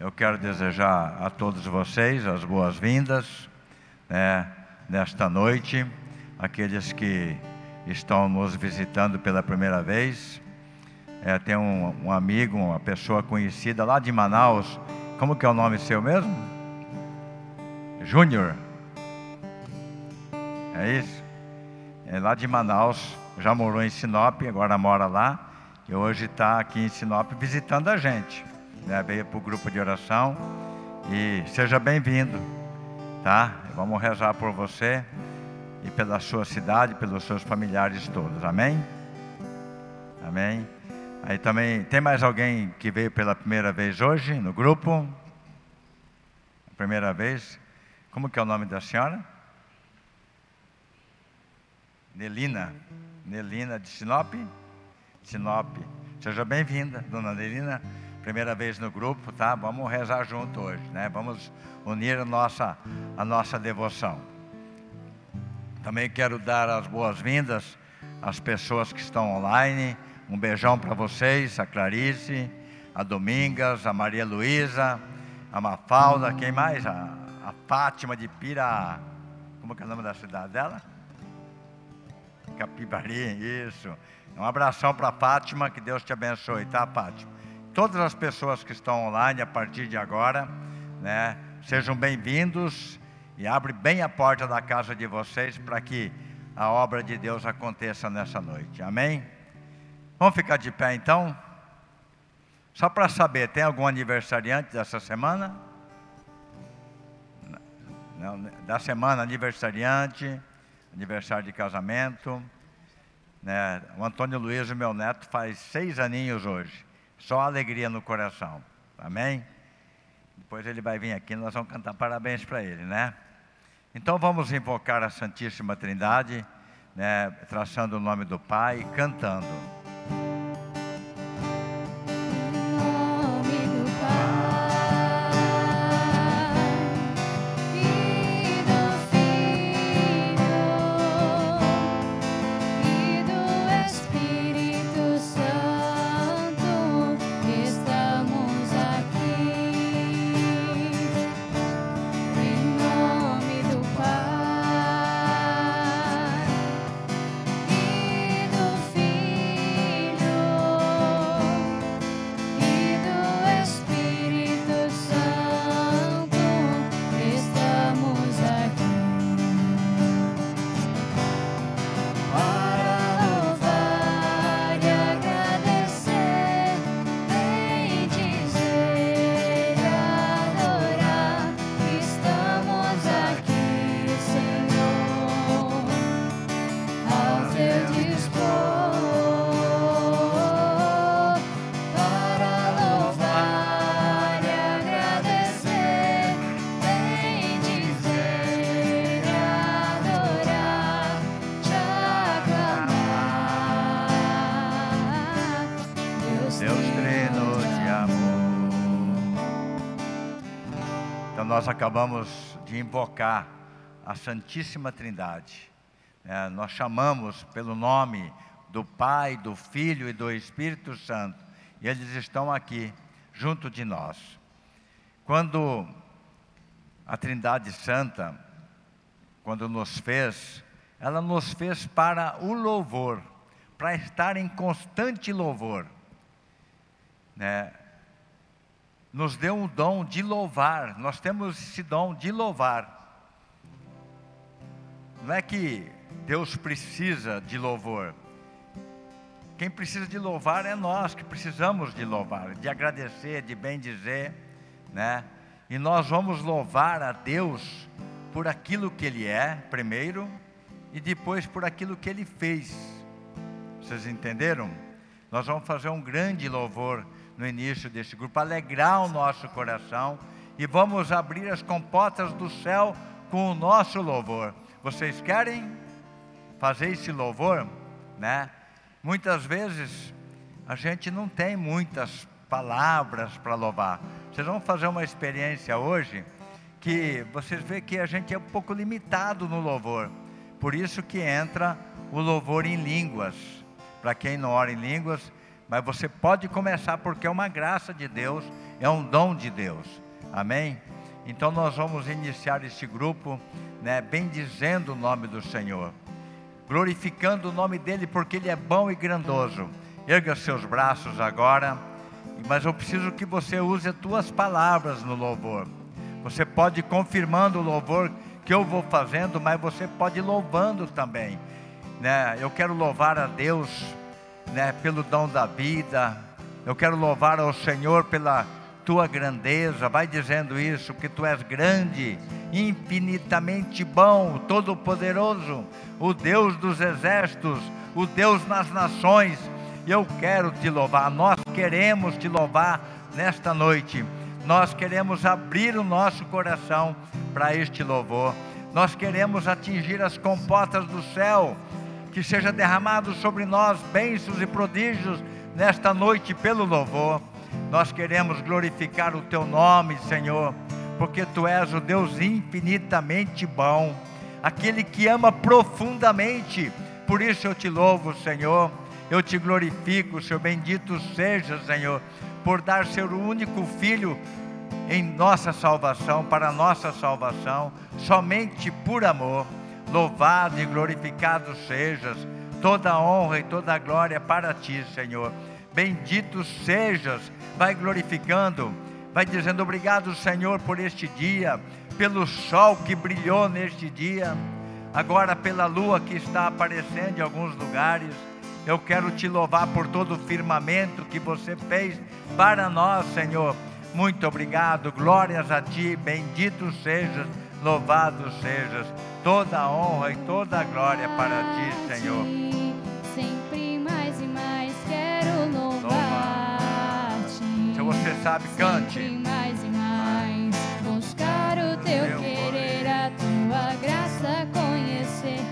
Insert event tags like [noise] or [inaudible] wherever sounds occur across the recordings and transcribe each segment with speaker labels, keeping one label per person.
Speaker 1: Eu quero desejar a todos vocês as boas-vindas né, nesta noite, aqueles que estão nos visitando pela primeira vez. É, tem um, um, amigo, uma pessoa conhecida lá de Manaus. Como que é o nome seu mesmo? Júnior. É isso? É lá de Manaus, já morou em Sinop, agora mora lá. E hoje está aqui em Sinop visitando a gente né, veio para o grupo de oração. E seja bem-vindo, tá? Vamos rezar por você e pela sua cidade, pelos seus familiares todos. Amém? Amém. Aí também tem mais alguém que veio pela primeira vez hoje no grupo? Primeira vez. Como que é o nome da senhora? Nelina. Nelina de Sinop? Sinop. Seja bem-vinda, dona Nelina primeira vez no grupo, tá? Vamos rezar junto hoje, né? Vamos unir a nossa, a nossa devoção. Também quero dar as boas-vindas às pessoas que estão online. Um beijão para vocês, a Clarice, a Domingas, a Maria Luísa, a Mafalda, quem mais? A, a Fátima de Pira. Como é o nome da cidade dela? Capibari, isso. Um abração para a Fátima, que Deus te abençoe, tá, Fátima? Todas as pessoas que estão online a partir de agora, né, sejam bem-vindos e abre bem a porta da casa de vocês para que a obra de Deus aconteça nessa noite. Amém? Vamos ficar de pé então? Só para saber, tem algum aniversariante dessa semana? Não, da semana aniversariante, aniversário de casamento. Né? O Antônio Luiz, meu neto, faz seis aninhos hoje. Só alegria no coração. Amém? Depois ele vai vir aqui, nós vamos cantar parabéns para ele, né? Então vamos invocar a Santíssima Trindade, né, traçando o nome do Pai, cantando. Nós acabamos de invocar a Santíssima Trindade. É, nós chamamos pelo nome do Pai, do Filho e do Espírito Santo, e eles estão aqui, junto de nós. Quando a Trindade Santa, quando nos fez, ela nos fez para o louvor, para estar em constante louvor. Né? Nos deu o dom de louvar, nós temos esse dom de louvar. Não é que Deus precisa de louvor. Quem precisa de louvar é nós que precisamos de louvar, de agradecer, de bem dizer, né? E nós vamos louvar a Deus por aquilo que Ele é, primeiro, e depois por aquilo que Ele fez. Vocês entenderam? Nós vamos fazer um grande louvor no início desse grupo, alegrar o nosso coração e vamos abrir as comportas do céu com o nosso louvor. Vocês querem fazer esse louvor, né? Muitas vezes a gente não tem muitas palavras para louvar. Vocês vão fazer uma experiência hoje que vocês vê que a gente é um pouco limitado no louvor. Por isso que entra o louvor em línguas. Para quem não ora em línguas, mas você pode começar porque é uma graça de Deus é um dom de Deus. Amém? Então nós vamos iniciar este grupo, né, bendizendo o nome do Senhor, glorificando o nome dele porque ele é bom e grandioso. Erga seus braços agora, mas eu preciso que você use as tuas palavras no louvor. Você pode ir confirmando o louvor que eu vou fazendo, mas você pode ir louvando também. Né? Eu quero louvar a Deus né, pelo dom da vida. Eu quero louvar ao Senhor pela tua grandeza. Vai dizendo isso, que tu és grande, infinitamente bom, todo-poderoso, o Deus dos exércitos, o Deus nas nações. Eu quero te louvar. Nós queremos te louvar nesta noite. Nós queremos abrir o nosso coração para este louvor. Nós queremos atingir as comportas do céu, que seja derramado sobre nós bênçãos e prodígios nesta noite pelo louvor. Nós queremos glorificar o teu nome, Senhor, porque tu és o Deus infinitamente bom, aquele que ama profundamente. Por isso eu te louvo, Senhor. Eu te glorifico, Senhor. Bendito seja, Senhor, por dar seu único filho em nossa salvação, para nossa salvação, somente por amor. Louvado e glorificado sejas, toda honra e toda glória para ti, Senhor. Bendito sejas, vai glorificando, vai dizendo obrigado, Senhor, por este dia, pelo sol que brilhou neste dia, agora pela lua que está aparecendo em alguns lugares. Eu quero te louvar por todo o firmamento que você fez para nós, Senhor. Muito obrigado, glórias a ti, bendito sejas, louvado sejas, toda a honra e toda a glória para ti, Senhor.
Speaker 2: Sempre mais e mais quero louvar-te.
Speaker 1: Se você sabe, cante.
Speaker 2: Sempre mais e mais buscar o teu querer, a tua graça conhecer.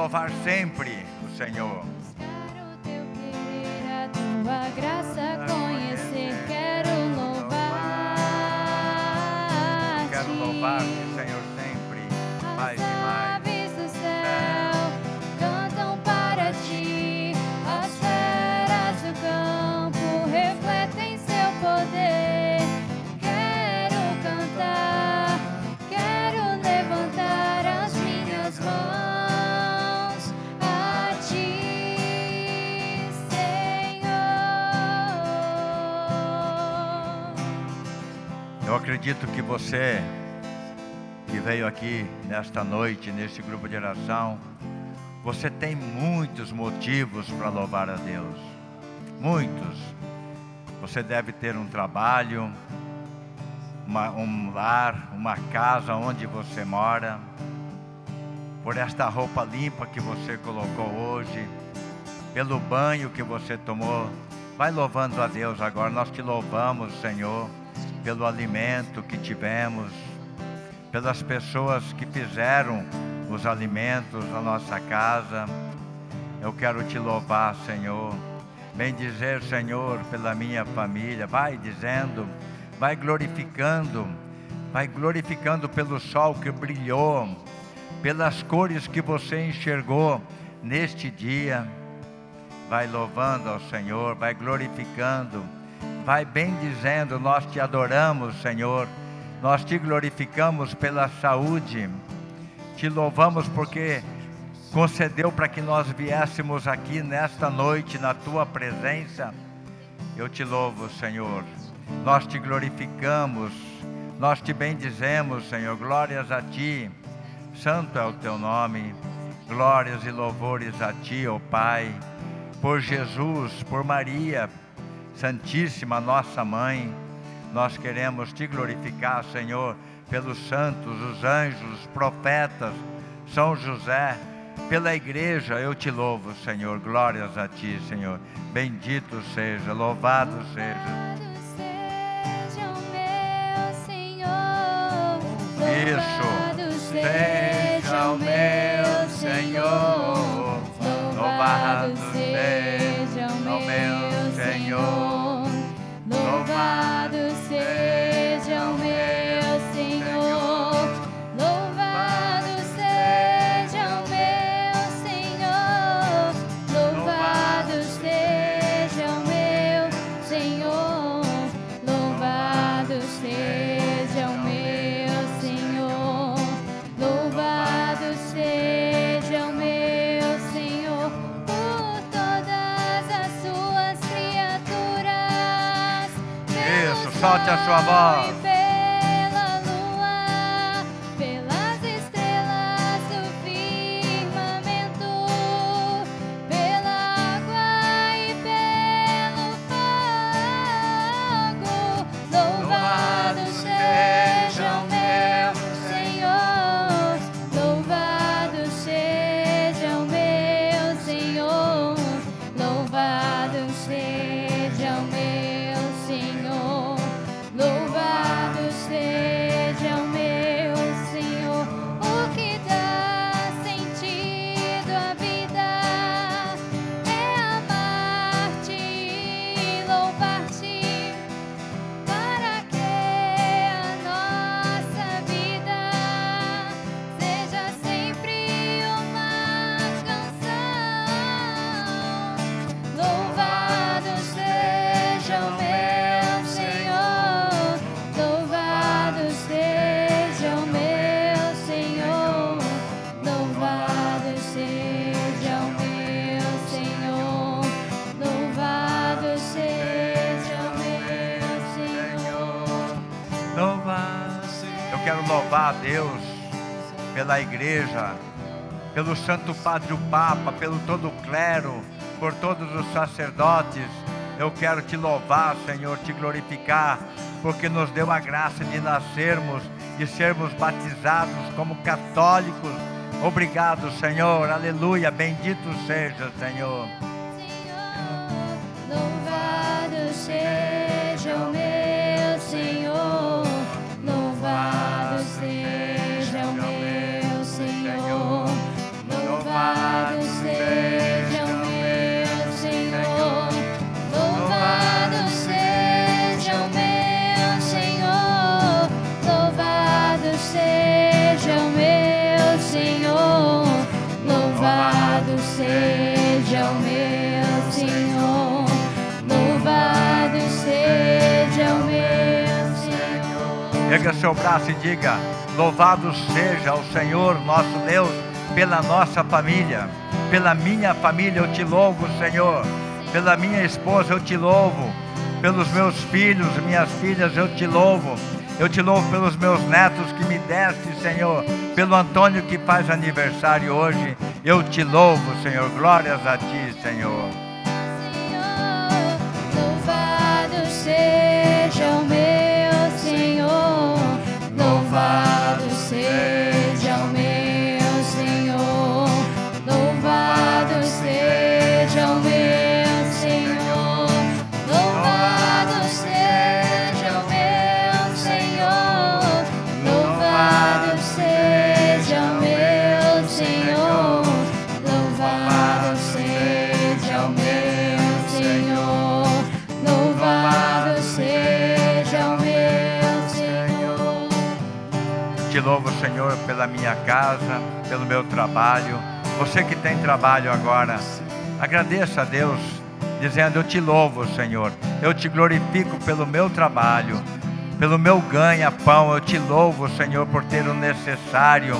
Speaker 2: Louvar
Speaker 1: sempre o Senhor. Acredito que você que veio aqui nesta noite, neste grupo de oração, você tem muitos motivos para louvar a Deus. Muitos. Você deve ter um trabalho, uma- um lar, uma casa onde você mora, por esta roupa limpa que você colocou hoje, pelo banho que você tomou. Vai louvando a Deus agora. Nós te louvamos, Senhor, pelo alimento que tivemos, pelas pessoas que fizeram os alimentos na nossa casa. Eu quero te louvar, Senhor. Bem dizer, Senhor, pela minha família. Vai dizendo, vai glorificando, vai glorificando pelo sol que brilhou, pelas cores que você enxergou neste dia. Vai louvando ao Senhor, vai glorificando, vai bem dizendo: Nós te adoramos, Senhor, nós te glorificamos pela saúde te louvamos porque concedeu para que nós viéssemos aqui nesta noite na tua presença. Eu te louvo, Senhor. Nós te glorificamos, nós te bendizemos, Senhor. Glórias a ti. Santo é o teu nome. Glórias e louvores a ti, ó Pai. Por Jesus, por Maria, Santíssima nossa mãe, nós queremos te glorificar, Senhor pelos santos, os anjos, os profetas, São José, pela igreja, eu te louvo, Senhor. Glórias a ti, Senhor. Bendito seja, louvado seja. Isso, seja o meu Senhor. Senhor. Louvado seja a sua voz. Deus, pela igreja, pelo Santo Padre o Papa, pelo todo o clero, por todos os sacerdotes. Eu quero te louvar, Senhor, te glorificar, porque nos deu a graça de nascermos e sermos batizados como católicos. Obrigado, Senhor. Aleluia. Bendito seja, Senhor. Pega seu braço e diga: Louvado seja o Senhor nosso Deus pela nossa família, pela minha família eu te louvo, Senhor. Pela minha esposa eu te louvo, pelos meus filhos, minhas filhas eu te louvo. Eu te louvo pelos meus netos que me deste, Senhor. Pelo Antônio que faz aniversário hoje. Eu te louvo, Senhor. Glórias a ti, Senhor.
Speaker 2: Senhor, louvado seja o meu. Louvado seja
Speaker 1: louvo, Senhor, pela minha casa, pelo meu trabalho. Você que tem trabalho agora, agradeça a Deus, dizendo: Eu te louvo, Senhor. Eu te glorifico pelo meu trabalho, pelo meu ganha-pão. Eu te louvo, Senhor, por ter o necessário.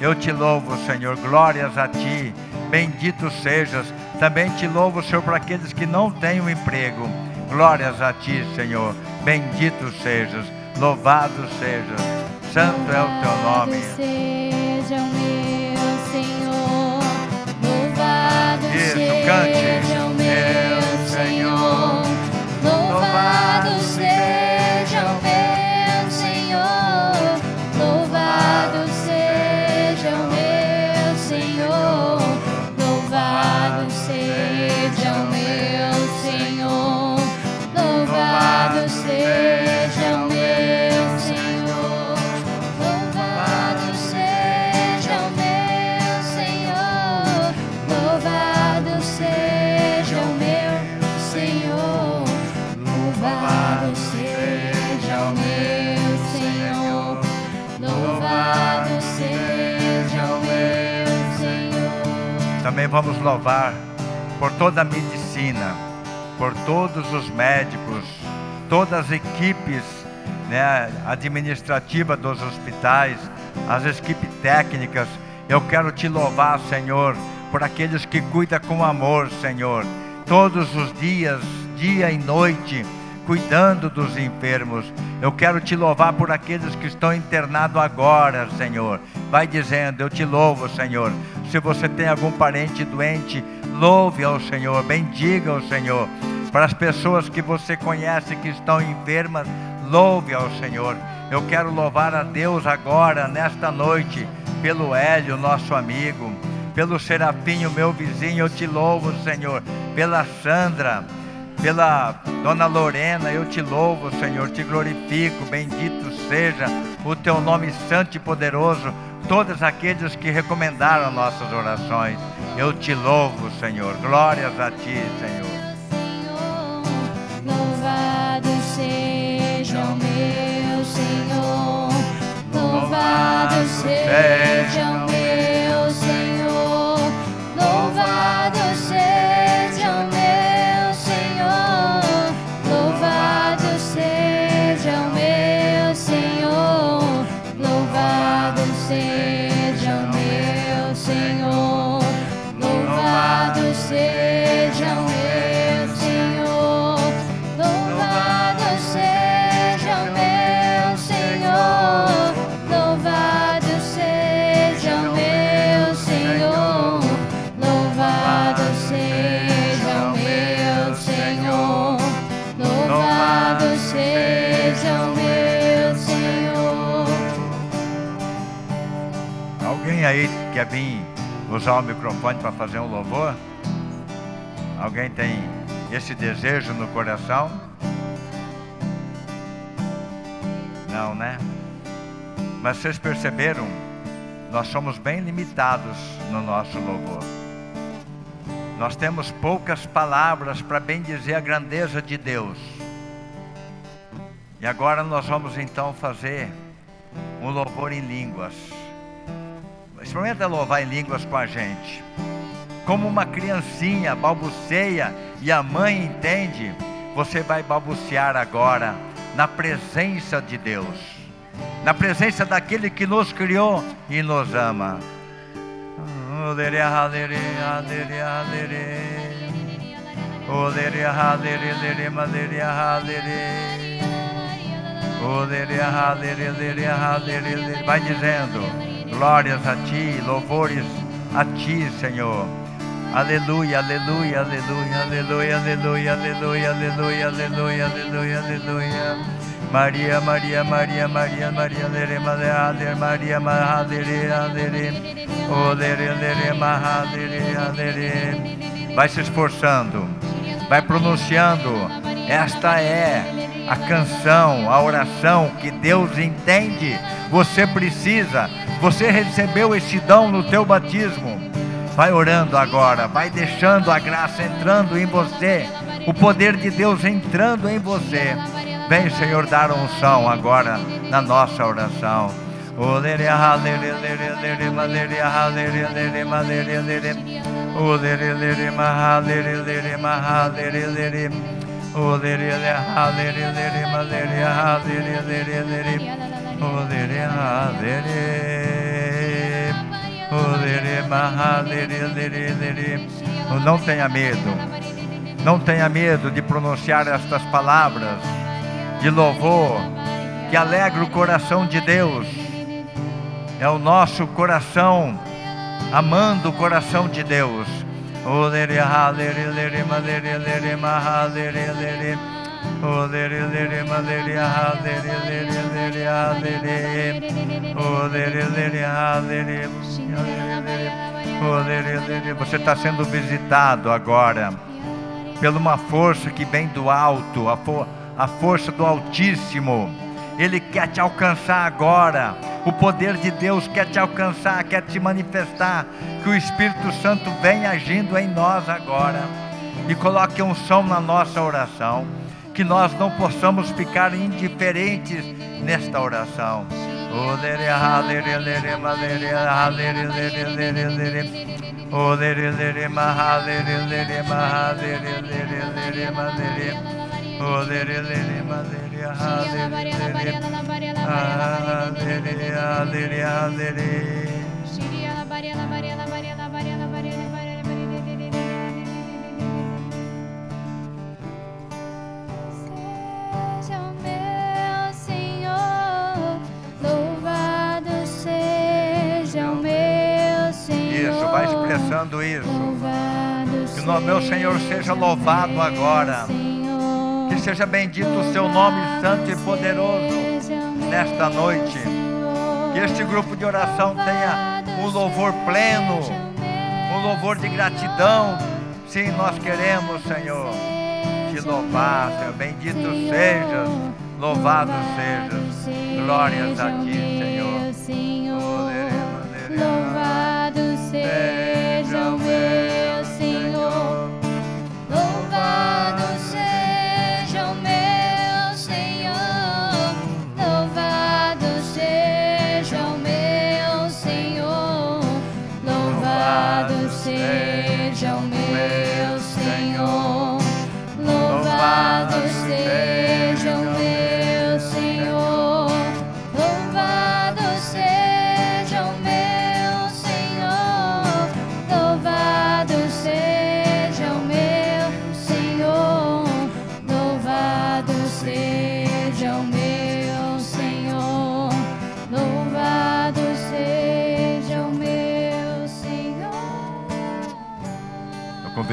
Speaker 1: Eu te louvo, Senhor. Glórias a ti. Bendito sejas. Também te louvo, Senhor, por aqueles que não têm um emprego. Glórias a ti, Senhor. Bendito sejas. Louvado sejas. Santo é o teu nome.
Speaker 2: Seja o meu Senhor. Louvado
Speaker 1: Isso,
Speaker 2: seja
Speaker 1: cante.
Speaker 2: o meu Senhor. Louvado seja
Speaker 1: vamos louvar por toda a medicina, por todos os médicos, todas as equipes né, administrativas dos hospitais, as equipes técnicas. Eu quero te louvar, Senhor, por aqueles que cuidam com amor, Senhor, todos os dias, dia e noite, cuidando dos enfermos. Eu quero te louvar por aqueles que estão internados agora, Senhor. Vai dizendo, eu te louvo, Senhor. Se você tem algum parente doente, louve ao Senhor, bendiga ao Senhor. Para as pessoas que você conhece que estão enfermas, louve ao Senhor. Eu quero louvar a Deus agora, nesta noite, pelo Hélio, nosso amigo, pelo Serafim, meu vizinho, eu te louvo, Senhor, pela Sandra, pela Dona Lorena, eu te louvo, Senhor, te glorifico, bendito seja o teu nome santo e poderoso, todos aqueles que recomendaram nossas orações, eu te louvo, Senhor, glórias a ti, Senhor.
Speaker 2: Louvado seja o meu Senhor. Louvado seja o meu
Speaker 1: quer vir usar o microfone para fazer um louvor? Alguém tem esse desejo no coração? Não, né? Mas vocês perceberam? Nós somos bem limitados no nosso louvor. Nós temos poucas palavras para bem dizer a grandeza de Deus. E agora nós vamos então fazer um louvor em línguas. Experimenta louvar em línguas com a gente. Como uma criancinha balbuceia e a mãe entende, você vai balbuciar agora na presença de Deus, na presença daquele que nos criou e nos ama. Vai dizendo, glórias a ti, louvores a ti, Senhor. Aleluia, aleluia, aleluia, aleluia, aleluia, aleluia, aleluia, aleluia, aleluia, aleluia. Maria, Maria, Maria, Maria, Maria, lere, alere, Maria, mahalere, alere. Olere, lere, mahalere, alere. Vai se esforçando, vai pronunciando. Esta é a canção, a oração que Deus entende. Você precisa, você recebeu esse dom no teu batismo. Vai orando agora, vai deixando a graça entrando em você, o poder de Deus entrando em você. Vem, Senhor, dar unção agora na nossa oração. Não tenha medo. Não tenha medo de pronunciar estas palavras de louvor que alegra o coração de Deus é o nosso coração amando o coração de Deus. Você está sendo visitado agora pela uma força que vem do alto, a, for a força do Altíssimo. Ele quer te alcançar agora o poder de Deus quer te alcançar, quer te manifestar. Que o Espírito Santo venha agindo em nós agora e coloque um som na nossa oração. Que nós não possamos ficar indiferentes nesta oração.
Speaker 2: Seja
Speaker 1: expressando isso. Que o meu Senhor seja louvado agora. Que seja bendito o seu nome santo e poderoso nesta noite. Que este grupo de oração tenha um louvor pleno, um louvor de gratidão. Sim, nós queremos, Senhor, te louvar, Senhor. Bendito sejas, louvado sejas. Glórias a ti. Senhor.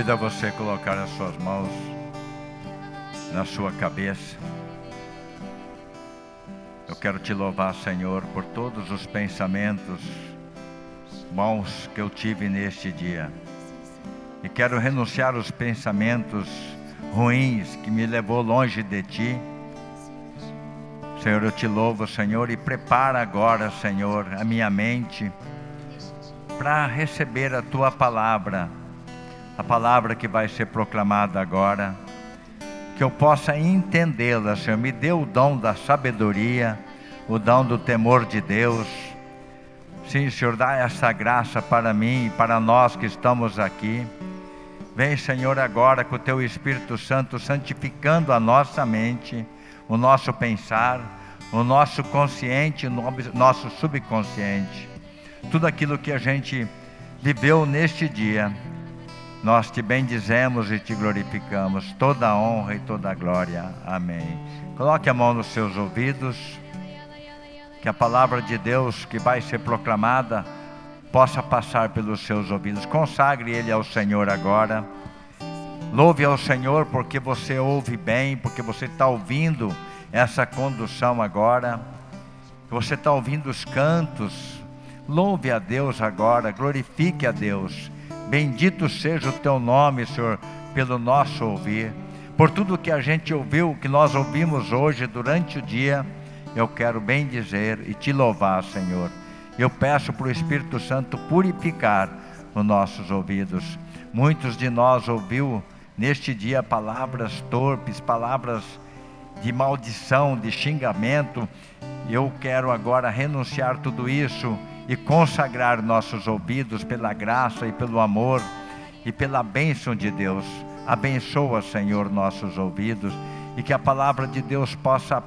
Speaker 1: Convido a você colocar as suas mãos na sua cabeça. Eu quero te louvar, Senhor, por todos os pensamentos bons que eu tive neste dia. E quero renunciar aos pensamentos ruins que me levou longe de ti. Senhor, eu te louvo, Senhor, e prepara agora, Senhor, a minha mente para receber a tua palavra, a palavra que vai ser proclamada agora, que eu possa entendê-la, Senhor. Me dê o dom da sabedoria, o dom do temor de Deus. Sim, Senhor, dá essa graça para mim e para nós que estamos aqui. Vem, Senhor, agora com o teu Espírito Santo santificando a nossa mente, o nosso pensar, o nosso consciente, o nosso subconsciente. Tudo aquilo que a gente viveu neste dia, nós te bendizemos e te glorificamos. Toda a honra e toda a glória. Amém. Coloque a mão nos seus ouvidos. Que a palavra de Deus que vai ser proclamada possa passar pelos seus ouvidos. Consagre ele ao Senhor agora. Louve ao Senhor porque você ouve bem, porque você está ouvindo essa condução agora. Você está ouvindo os cantos. Louve a Deus agora, glorifique a Deus. Bendito seja o teu nome, Senhor, pelo nosso ouvir. Por tudo que a gente ouviu, que nós ouvimos hoje durante o dia, eu quero bem dizer e te louvar, Senhor. Eu peço para o Espírito Santo purificar os nossos ouvidos. Muitos de nós ouviu neste dia palavras torpes, palavras de maldição, de xingamento. Eu quero agora renunciar tudo isso e consagrar nossos ouvidos pela graça e pelo amor e pela bênção de Deus. Abençoa, Senhor, nossos ouvidos e que a palavra de Deus possa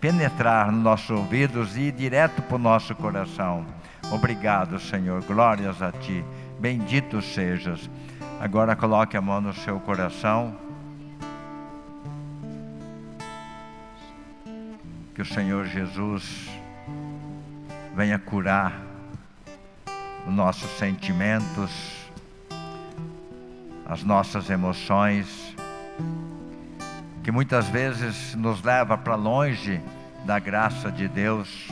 Speaker 1: penetrar nos nossos ouvidos e ir direto para o nosso coração. Obrigado, Senhor. Glórias a Ti. Bendito sejas. Agora coloque a mão no seu coração. Que o Senhor Jesus venha curar os nossos sentimentos, as nossas emoções, que muitas vezes nos leva para longe da graça de Deus.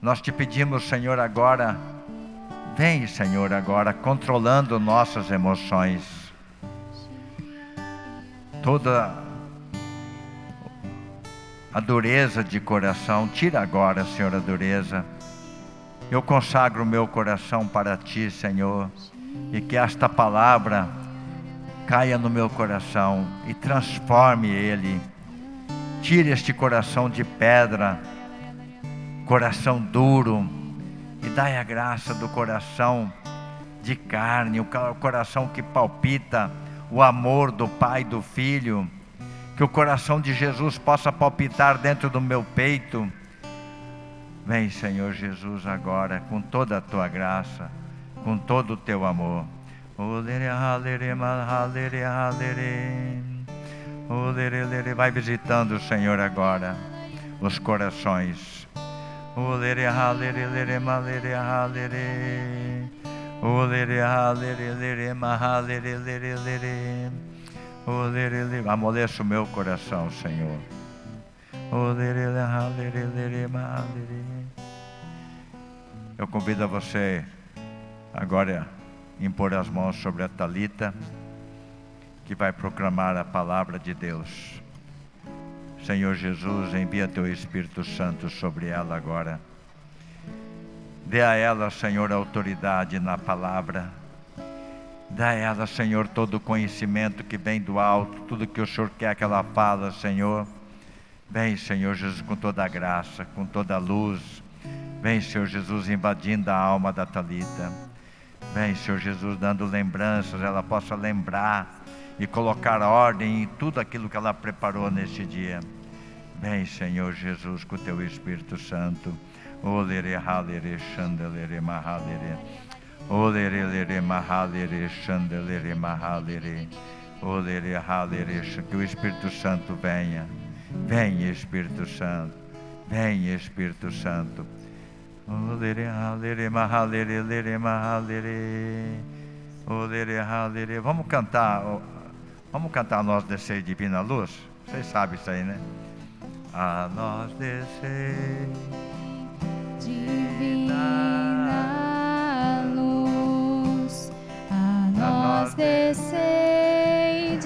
Speaker 1: Nós te pedimos, Senhor, agora, vem, Senhor, agora, controlando nossas emoções. Toda a dureza de coração, tira agora, Senhor, a dureza. Eu consagro o meu coração para ti, Senhor, e que esta palavra caia no meu coração e transforme ele. Tire este coração de pedra, coração duro, e dai a graça do coração de carne, o coração que palpita o amor do Pai e do Filho. Que o coração de Jesus possa palpitar dentro do meu peito. Vem, Senhor Jesus, agora com toda a tua graça, com todo o teu amor. Vai visitando o Senhor agora os corações. Amoleça o meu coração, Senhor. Eu convido a você agora impor as mãos sobre a Talita, que vai proclamar a palavra de Deus. Senhor Jesus, envia teu Espírito Santo sobre ela agora. Dê a ela, Senhor, autoridade na palavra. Dá a ela, Senhor, todo o conhecimento que vem do alto, tudo que o Senhor quer que ela fala, Senhor. Vem, Senhor Jesus, com toda a graça, com toda a luz. Vem, Senhor Jesus, invadindo a alma da Talita. Vem, Senhor Jesus, dando lembranças, ela possa lembrar e colocar ordem em tudo aquilo que ela preparou neste dia. Vem, Senhor Jesus, com o teu Espírito Santo. Olere halere chandelere mahalere. Que o Espírito Santo venha. Vem, Espírito Santo. Vem, Espírito Santo. Vamos cantar, vamos cantar nós descer divina luz? Vocês sabem isso aí, né? A nós descer
Speaker 2: divina nós descer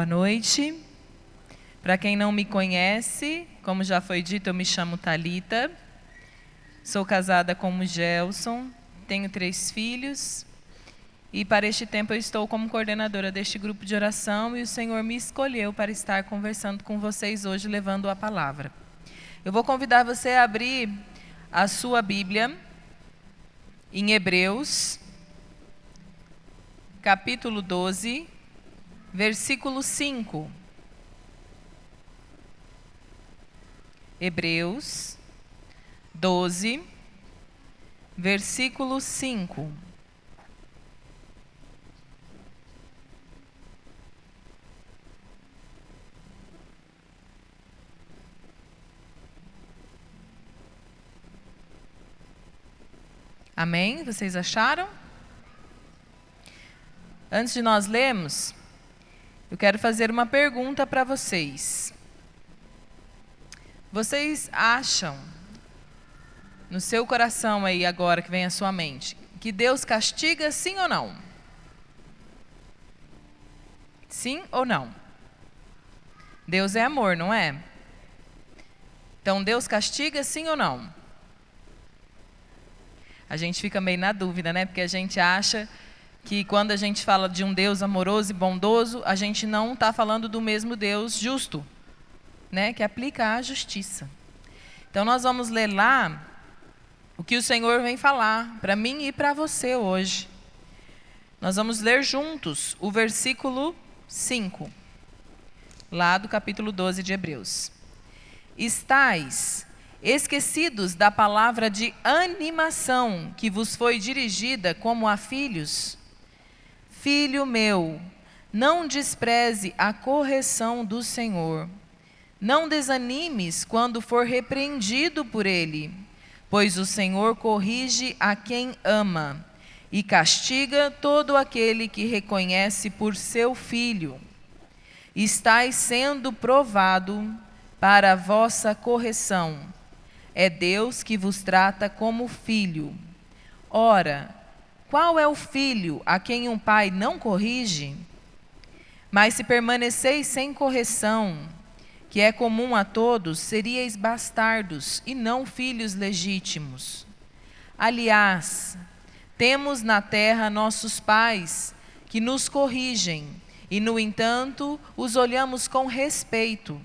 Speaker 3: Boa noite. Para quem não me conhece, como já foi dito, eu me chamo Talita. Sou casada com o Gelson, tenho três filhos. E para este tempo eu estou como coordenadora deste grupo de oração e o Senhor me escolheu para estar conversando com vocês hoje, levando a palavra. Eu vou convidar você a abrir a sua Bíblia em Hebreus, capítulo 12, versículo 5. Hebreus 12, versículo 5. Amém? Vocês acharam? Antes de nós lermos, eu quero fazer uma pergunta para vocês. Vocês acham, no seu coração aí agora que vem à sua mente, que Deus castiga sim ou não? Sim ou não? Deus é amor, não é? Então Deus castiga sim ou não? A gente fica meio na dúvida, né? Porque a gente acha que quando a gente fala de um Deus amoroso e bondoso, a gente não está falando do mesmo Deus justo, né? Que aplica a justiça. Então nós vamos ler lá o que o Senhor vem falar para mim e para você hoje. Nós vamos ler juntos o versículo 5, lá do capítulo 12 de Hebreus. Estais esquecidos da palavra de animação que vos foi dirigida como a filhos? Filho meu, não despreze a correção do Senhor. Não desanimes quando for repreendido por ele, pois o Senhor corrige a quem ama e castiga todo aquele que reconhece por seu filho. Estais sendo provado para a vossa correção é Deus que vos trata como filho. Ora, qual é o filho a quem um pai não corrige? Mas se permaneceis sem correção, que é comum a todos, seríeis bastardos e não filhos legítimos. Aliás, temos na terra nossos pais que nos corrigem, e no entanto os olhamos com respeito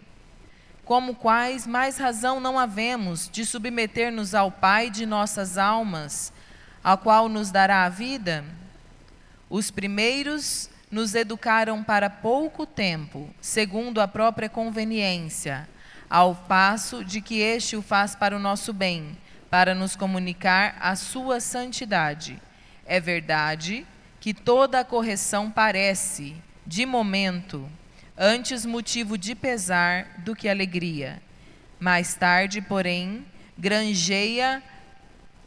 Speaker 3: como quais mais razão não havemos de submeter-nos ao Pai de nossas almas, ao qual nos dará a vida? Os primeiros nos educaram para pouco tempo, segundo a própria conveniência, ao passo de que este o faz para o nosso bem, para nos comunicar a sua santidade. É verdade que toda a correção parece, de momento, antes motivo de pesar do que alegria. Mais tarde, porém, granjeia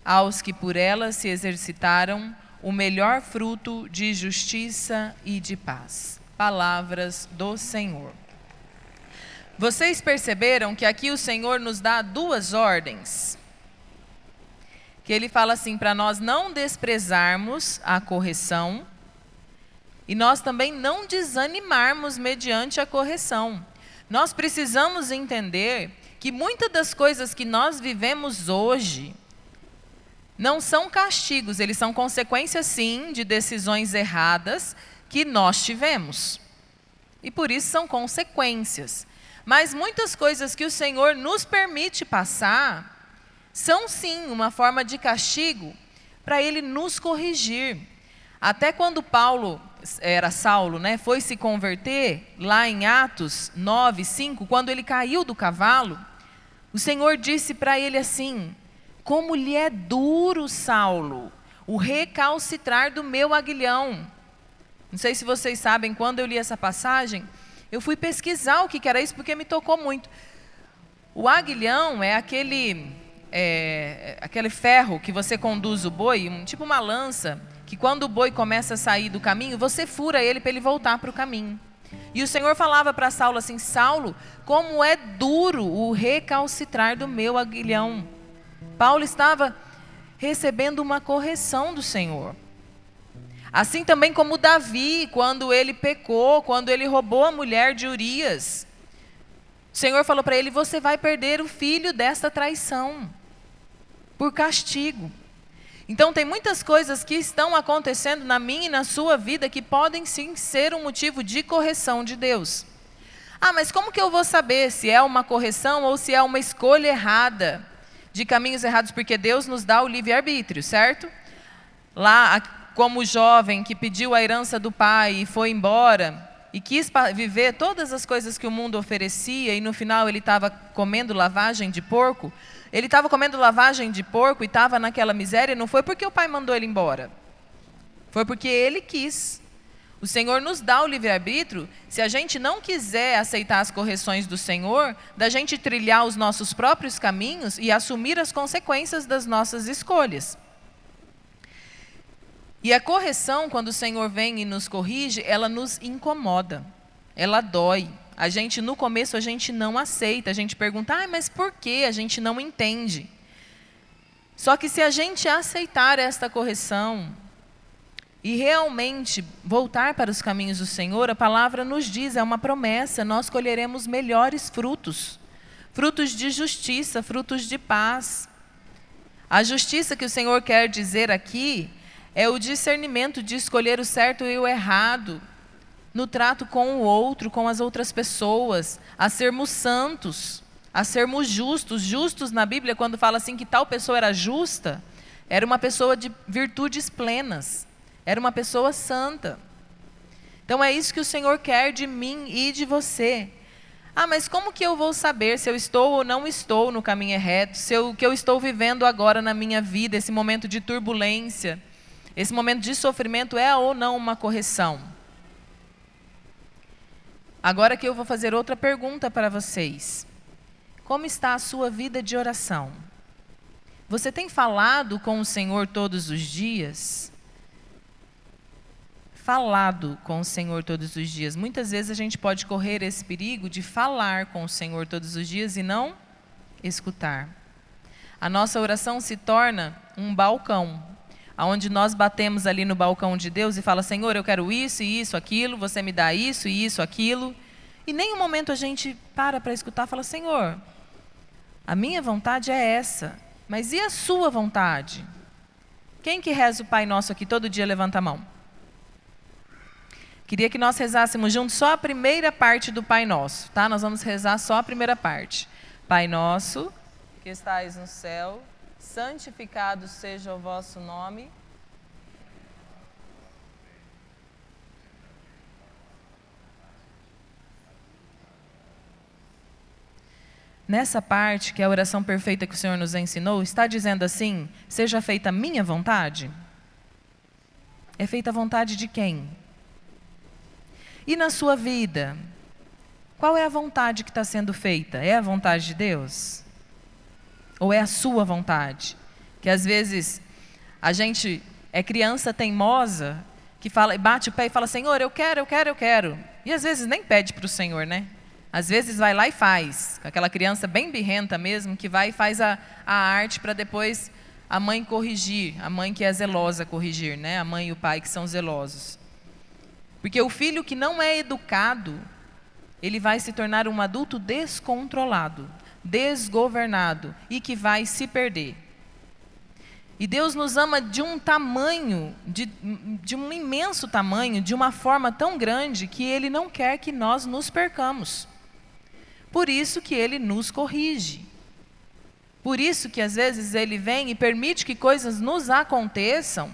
Speaker 3: aos que por ela se exercitaram o melhor fruto de justiça e de paz. Palavras do Senhor. Vocês perceberam que aqui o Senhor nos dá duas ordens? Que ele fala assim para nós não desprezarmos a correção e nós também não desanimarmos mediante a correção. Nós precisamos entender que muitas das coisas que nós vivemos hoje não são castigos, eles são consequências, sim, de decisões erradas que nós tivemos. E por isso são consequências. Mas muitas coisas que o Senhor nos permite passar são, sim, uma forma de castigo para Ele nos corrigir. Até quando Paulo era Saulo, né, foi se converter, lá em Atos 9, 5, quando ele caiu do cavalo, o Senhor disse para ele assim: Como lhe é duro, Saulo, o recalcitrar do meu aguilhão. Não sei se vocês sabem, quando eu li essa passagem, eu fui pesquisar o que era isso, porque me tocou muito. O aguilhão é aquele, é, aquele ferro que você conduz o boi, um, tipo uma lança, que quando o boi começa a sair do caminho, você fura ele para ele voltar para o caminho. E o Senhor falava para Saulo assim: Saulo, como é duro o recalcitrar do meu aguilhão. Paulo estava recebendo uma correção do Senhor. Assim também como Davi, quando ele pecou, quando ele roubou a mulher de Urias. O Senhor falou para ele: Você vai perder o filho desta traição, por castigo. Então, tem muitas coisas que estão acontecendo na minha e na sua vida que podem sim ser um motivo de correção de Deus. Ah, mas como que eu vou saber se é uma correção ou se é uma escolha errada de caminhos errados? Porque Deus nos dá o livre-arbítrio, certo? Lá, como jovem que pediu a herança do pai e foi embora e quis viver todas as coisas que o mundo oferecia e no final ele estava comendo lavagem de porco, ele estava comendo lavagem de porco e estava naquela miséria, não foi porque o pai mandou ele embora. Foi porque ele quis. O Senhor nos dá o livre-arbítrio, se a gente não quiser aceitar as correções do Senhor, da gente trilhar os nossos próprios caminhos e assumir as consequências das nossas escolhas. E a correção, quando o Senhor vem e nos corrige, ela nos incomoda, ela dói. A gente, no começo, a gente não aceita, a gente pergunta, ah, mas por que? A gente não entende. Só que se a gente aceitar esta correção e realmente voltar para os caminhos do Senhor, a palavra nos diz, é uma promessa, nós colheremos melhores frutos frutos de justiça, frutos de paz. A justiça que o Senhor quer dizer aqui é o discernimento de escolher o certo e o errado no trato com o outro, com as outras pessoas, a sermos santos, a sermos justos. Justos na Bíblia, quando fala assim que tal pessoa era justa, era uma pessoa de virtudes plenas, era uma pessoa santa. Então é isso que o Senhor quer de mim e de você. Ah, mas como que eu vou saber se eu estou ou não estou no caminho reto? Se o que eu estou vivendo agora na minha vida, esse momento de turbulência, esse momento de sofrimento é ou não uma correção? Agora que eu vou fazer outra pergunta para vocês. Como está a sua vida de oração? Você tem falado com o Senhor todos os dias? Falado com o Senhor todos os dias. Muitas vezes a gente pode correr esse perigo de falar com o Senhor todos os dias e não escutar. A nossa oração se torna um balcão, aonde nós batemos ali no balcão de Deus e fala: Senhor, eu quero isso e isso, aquilo, você me dá isso e isso, aquilo. E nem um momento a gente para para escutar fala: Senhor, a minha vontade é essa, mas e a sua vontade? Quem que reza o Pai Nosso aqui todo dia levanta a mão? Queria que nós rezássemos juntos só a primeira parte do Pai Nosso, tá? Nós vamos rezar só a primeira parte. Pai Nosso, que estais no céu, santificado seja o vosso nome. Nessa parte, que é a oração perfeita que o Senhor nos ensinou, está dizendo assim: seja feita a minha vontade? É feita a vontade de quem? E na sua vida? Qual é a vontade que está sendo feita? É a vontade de Deus? Ou é a sua vontade? Que às vezes a gente é criança teimosa que fala, bate o pé e fala: Senhor, eu quero, eu quero, eu quero. E às vezes nem pede para o Senhor, né? Às vezes vai lá e faz. Aquela criança bem birrenta mesmo, que vai e faz a, a arte para depois a mãe corrigir, a mãe que é zelosa corrigir, né? A mãe e o pai que são zelosos. Porque o filho que não é educado, ele vai se tornar um adulto descontrolado, desgovernado e que vai se perder. E Deus nos ama de um tamanho, de, de um imenso tamanho, de uma forma tão grande que Ele não quer que nós nos percamos. Por isso que Ele nos corrige. Por isso que às vezes Ele vem e permite que coisas nos aconteçam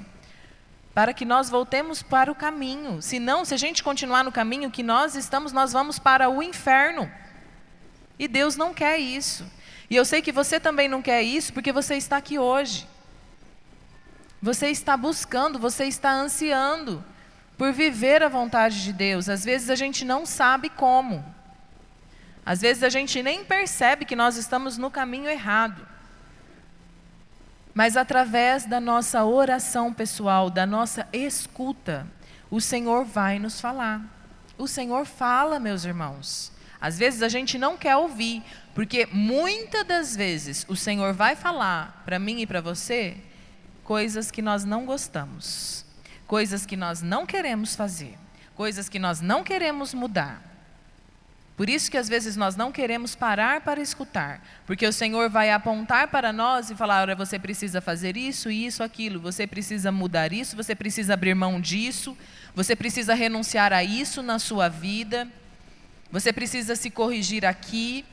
Speaker 3: para que nós voltemos para o caminho. Senão, se a gente continuar no caminho que nós estamos, nós vamos para o inferno. E Deus não quer isso. E eu sei que você também não quer isso, porque você está aqui hoje. Você está buscando, você está ansiando por viver a vontade de Deus. Às vezes a gente não sabe como. Às vezes a gente nem percebe que nós estamos no caminho errado. Mas através da nossa oração pessoal, da nossa escuta, o Senhor vai nos falar. O Senhor fala, meus irmãos. Às vezes a gente não quer ouvir, porque muitas das vezes o Senhor vai falar para mim e para você coisas que nós não gostamos, coisas que nós não queremos fazer, coisas que nós não queremos mudar. Por isso que às vezes nós não queremos parar para escutar, porque o Senhor vai apontar para nós e falar: olha, você precisa fazer isso, isso, aquilo, você precisa mudar isso, você precisa abrir mão disso, você precisa renunciar a isso na sua vida, você precisa se corrigir aqui.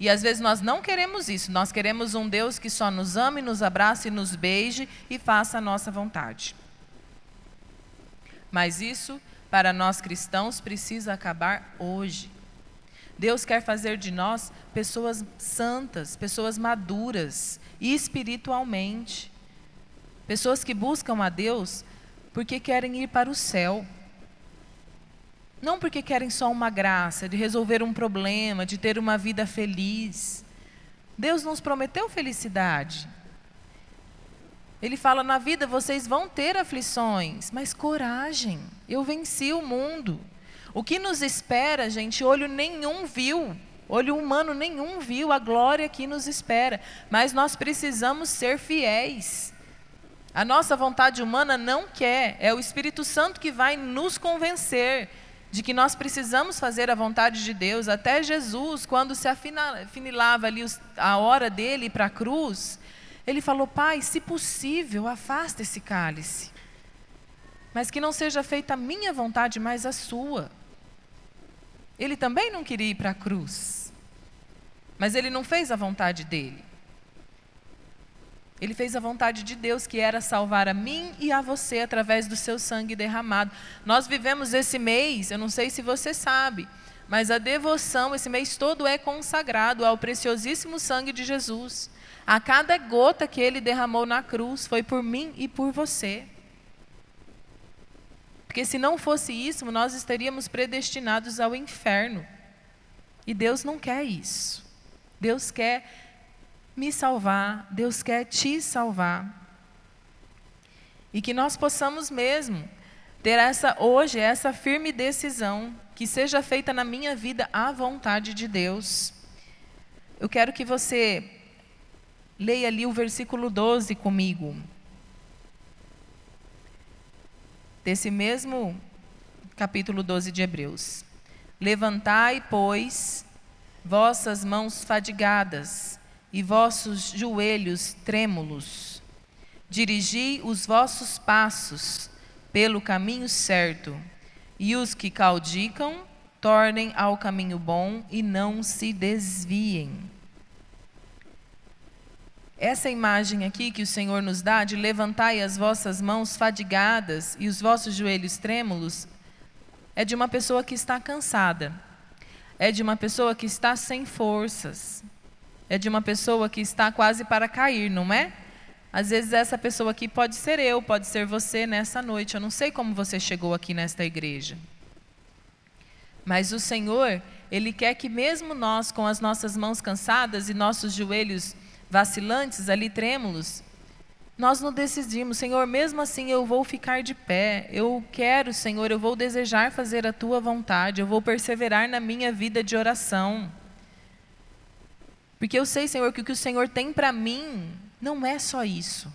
Speaker 3: E às vezes nós não queremos isso, nós queremos um Deus que só nos ame, nos abrace, nos beije e faça a nossa vontade. Mas isso, para nós cristãos, precisa acabar hoje. Deus quer fazer de nós pessoas santas, pessoas maduras espiritualmente. Pessoas que buscam a Deus porque querem ir para o céu. Não porque querem só uma graça, de resolver um problema, de ter uma vida feliz. Deus nos prometeu felicidade. Ele fala: na vida vocês vão ter aflições, mas coragem, eu venci o mundo. O que nos espera, gente, olho nenhum viu, olho humano nenhum viu a glória que nos espera, mas nós precisamos ser fiéis. A nossa vontade humana não quer, é o Espírito Santo que vai nos convencer de que nós precisamos fazer a vontade de Deus. Até Jesus, quando se afinilava ali a hora dele para a cruz, ele falou: Pai, se possível, afasta esse cálice, mas que não seja feita a minha vontade, mas a sua. Ele também não queria ir para a cruz, mas ele não fez a vontade dele. Ele fez a vontade de Deus, que era salvar a mim e a você através do seu sangue derramado. Nós vivemos esse mês, eu não sei se você sabe, mas a devoção, esse mês todo é consagrado ao preciosíssimo sangue de Jesus. A cada gota que ele derramou na cruz foi por mim e por você. Porque se não fosse isso, nós estaríamos predestinados ao inferno. E Deus não quer isso. Deus quer me salvar, Deus quer te salvar. E que nós possamos mesmo ter essa hoje essa firme decisão que seja feita na minha vida a vontade de Deus. Eu quero que você leia ali o versículo 12 comigo. Desse mesmo capítulo 12 de Hebreus. Levantai, pois, vossas mãos fadigadas e vossos joelhos trêmulos. Dirigi os vossos passos pelo caminho certo, e os que caudicam tornem ao caminho bom e não se desviem. Essa imagem aqui que o Senhor nos dá de levantai as vossas mãos fadigadas e os vossos joelhos trêmulos é de uma pessoa que está cansada, é de uma pessoa que está sem forças, é de uma pessoa que está quase para cair, não é? Às vezes essa pessoa aqui pode ser eu, pode ser você nessa noite. Eu não sei como você chegou aqui nesta igreja. Mas o Senhor, Ele quer que mesmo nós, com as nossas mãos cansadas e nossos joelhos vacilantes, ali trêmulos, nós não decidimos, Senhor, mesmo assim eu vou ficar de pé. Eu quero, Senhor, eu vou desejar fazer a tua vontade, eu vou perseverar na minha vida de oração. Porque eu sei, Senhor, que o que o Senhor tem para mim não é só isso.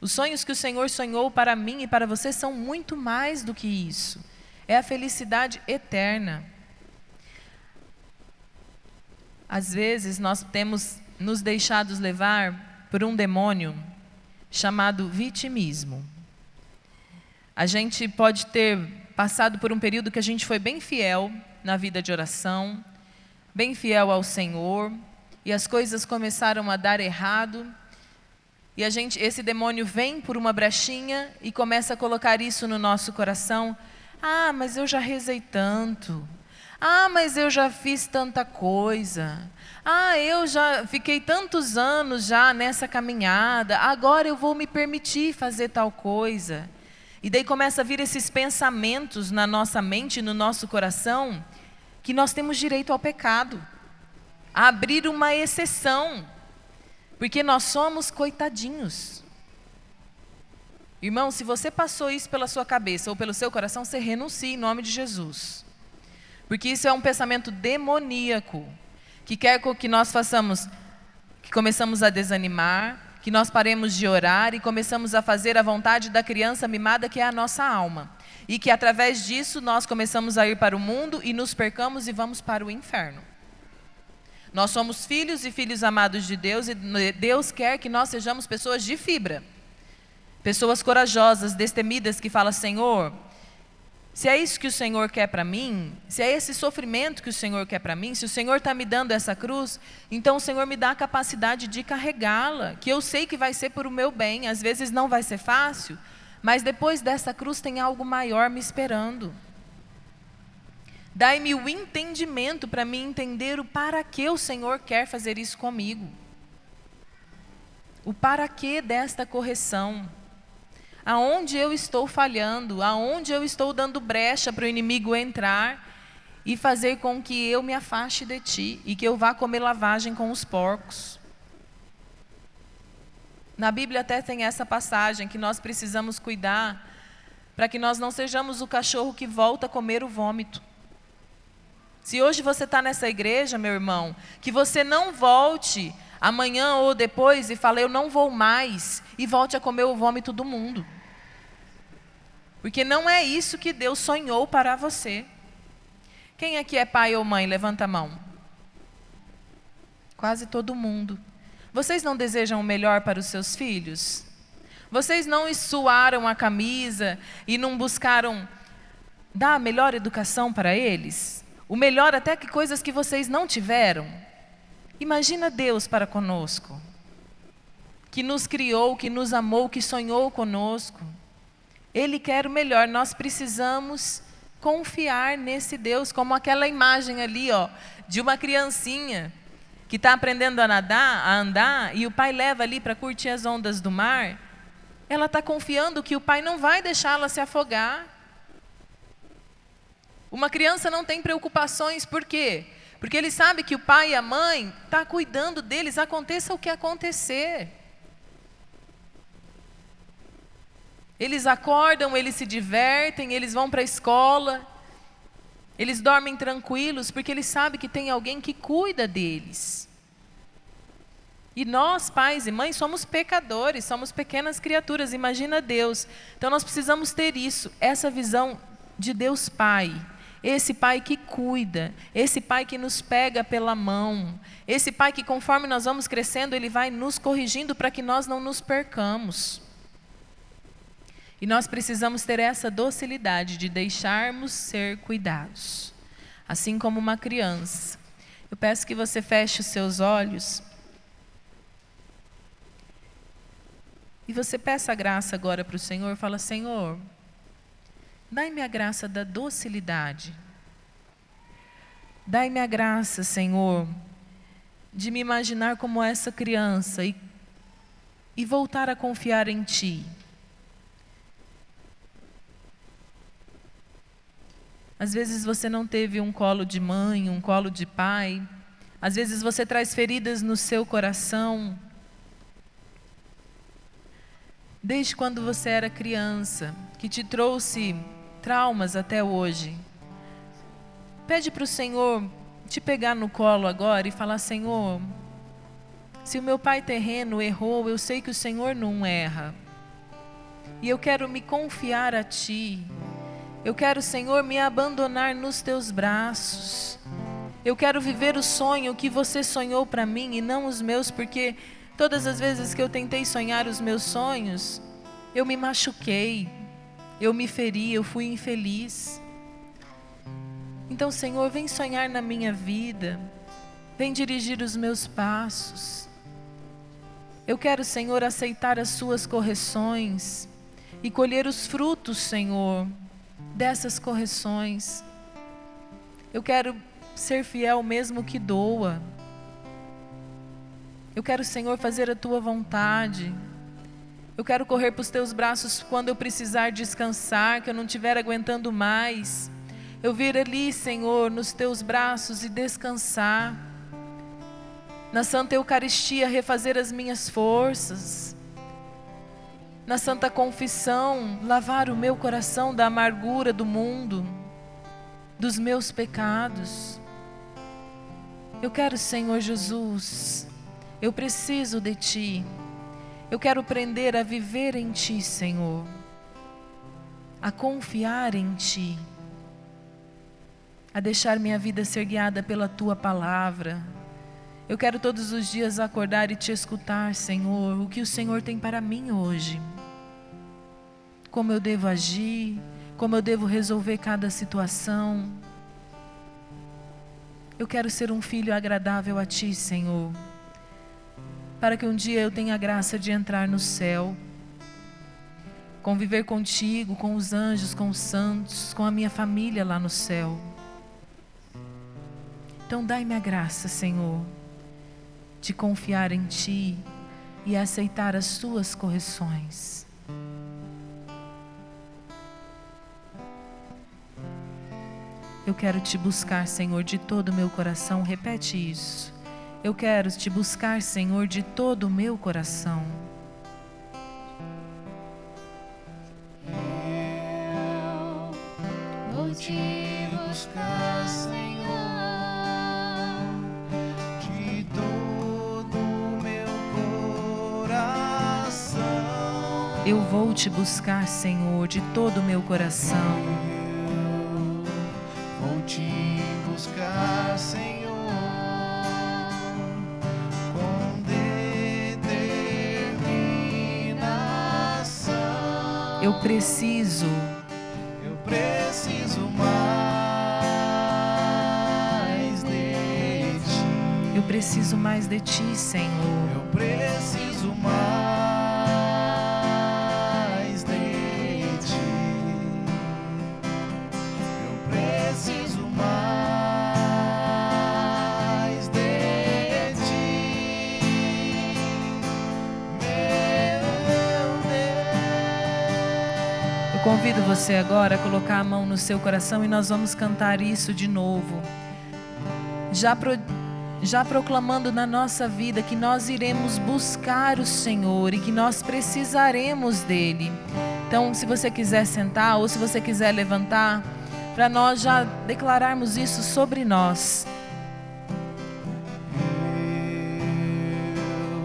Speaker 3: Os sonhos que o Senhor sonhou para mim e para você são muito mais do que isso. É a felicidade eterna. Às vezes nós temos nos deixados levar por um demônio chamado vitimismo. A gente pode ter passado por um período que a gente foi bem fiel na vida de oração, bem fiel ao Senhor, e as coisas começaram a dar errado. E a gente, esse demônio vem por uma brechinha e começa a colocar isso no nosso coração. Ah, mas eu já rezei tanto. Ah, mas eu já fiz tanta coisa. Ah, eu já fiquei tantos anos já nessa caminhada. Agora eu vou me permitir fazer tal coisa. E daí começa a vir esses pensamentos na nossa mente, no nosso coração, que nós temos direito ao pecado, a abrir uma exceção, porque nós somos coitadinhos. Irmão, se você passou isso pela sua cabeça ou pelo seu coração, você renuncia em nome de Jesus. Porque isso é um pensamento demoníaco, que quer que nós façamos, que começamos a desanimar, que nós paremos de orar e começamos a fazer a vontade da criança mimada que é a nossa alma e que através disso nós começamos a ir para o mundo e nos percamos e vamos para o inferno. Nós somos filhos e filhos amados de Deus e Deus quer que nós sejamos pessoas de fibra. Pessoas corajosas, destemidas que falam: "Senhor, se é isso que o Senhor quer para mim, se é esse sofrimento que o Senhor quer para mim, se o Senhor está me dando essa cruz, então o Senhor me dá a capacidade de carregá-la, que eu sei que vai ser por o meu bem. Às vezes não vai ser fácil, mas depois dessa cruz tem algo maior me esperando. Dai-me o entendimento para me entender o para que o Senhor quer fazer isso comigo. O para que desta correção. Aonde eu estou falhando, aonde eu estou dando brecha para o inimigo entrar e fazer com que eu me afaste de ti e que eu vá comer lavagem com os porcos. Na Bíblia até tem essa passagem que nós precisamos cuidar para que nós não sejamos o cachorro que volta a comer o vômito. Se hoje você está nessa igreja, meu irmão, que você não volte amanhã ou depois e fale, eu não vou mais, e volte a comer o vômito do mundo. Porque não é isso que Deus sonhou para você. Quem aqui é pai ou mãe? Levanta a mão. Quase todo mundo. Vocês não desejam o melhor para os seus filhos? Vocês não suaram a camisa e não buscaram dar a melhor educação para eles? O melhor até que coisas que vocês não tiveram? Imagina Deus para conosco, que nos criou, que nos amou, que sonhou conosco. Ele quer o melhor, nós precisamos confiar nesse Deus, como aquela imagem ali, ó, de uma criancinha que está aprendendo a nadar, a andar, e o pai leva ali para curtir as ondas do mar, ela está confiando que o pai não vai deixá-la se afogar. Uma criança não tem preocupações, por quê? Porque ele sabe que o pai e a mãe estão tá cuidando deles, aconteça o que acontecer. Eles acordam, eles se divertem, eles vão para a escola, eles dormem tranquilos porque eles sabem que tem alguém que cuida deles. E nós, pais e mães, somos pecadores, somos pequenas criaturas, imagina Deus. Então nós precisamos ter isso, essa visão de Deus Pai. Esse pai que cuida, esse pai que nos pega pela mão, esse pai que, conforme nós vamos crescendo, ele vai nos corrigindo para que nós não nos percamos. E nós precisamos ter essa docilidade de deixarmos ser cuidados, assim como uma criança. Eu peço que você feche os seus olhos. E você peça a graça agora para o Senhor, fala: Senhor, dai-me a graça da docilidade. Dai-me a graça, Senhor, de me imaginar como essa criança e, e voltar a confiar em Ti. Às vezes você não teve um colo de mãe, um colo de pai. Às vezes você traz feridas no seu coração. Desde quando você era criança, que te trouxe traumas até hoje. Pede para o Senhor te pegar no colo agora e falar: Senhor, se o meu pai terreno errou, eu sei que o Senhor não erra. E eu quero me confiar a Ti. Eu quero, Senhor, me abandonar nos teus braços. Eu quero viver o sonho que você sonhou para mim e não os meus, porque todas as vezes que eu tentei sonhar os meus sonhos, eu me machuquei, eu me feri, eu fui infeliz. Então, Senhor, vem sonhar na minha vida, vem dirigir os meus passos. Eu quero, Senhor, aceitar as Suas correções e colher os frutos, Senhor, dessas correções. Eu quero ser fiel mesmo que doa. Eu quero, Senhor, fazer a tua vontade. Eu quero correr para os teus braços quando eu precisar descansar, que eu não estiver aguentando mais. Eu vir ali, Senhor, nos teus braços e descansar. Na Santa Eucaristia, refazer as minhas forças na Santa Confissão, lavar o meu coração da amargura do mundo, dos meus pecados. Eu quero, Senhor Jesus, eu preciso de Ti. Eu quero aprender a viver em Ti, Senhor, a confiar em Ti, a deixar minha vida ser guiada pela Tua palavra. Eu quero todos os dias acordar e te escutar, Senhor, o que o Senhor tem para mim hoje como eu devo agir, como eu devo resolver cada situação. Eu quero ser um filho agradável a Ti, Senhor, para que um dia eu tenha a graça de entrar no céu, conviver contigo, com os anjos, com os santos, com a minha família lá no céu. Então, dai-me a graça, Senhor, de confiar em Ti e aceitar as Tuas correções. Eu quero te buscar, Senhor, de todo o meu coração. Repete isso. Eu quero te buscar, Senhor, de todo o meu coração.
Speaker 4: Eu vou te buscar, Senhor, de todo o meu coração.
Speaker 3: Eu vou te buscar, Senhor, de todo o meu coração.
Speaker 4: Eu vou te buscar, Senhor.
Speaker 3: Eu preciso,
Speaker 4: Eu preciso mais de ti.
Speaker 3: eu preciso mais de ti, Senhor.
Speaker 4: Eu preciso mais
Speaker 3: convido você agora a colocar a mão no seu coração e nós vamos cantar isso de novo. Já, pro- já proclamando na nossa vida que nós iremos buscar o Senhor e que nós precisaremos dele. Então, se você quiser sentar ou se você quiser levantar, para nós já declararmos isso sobre nós.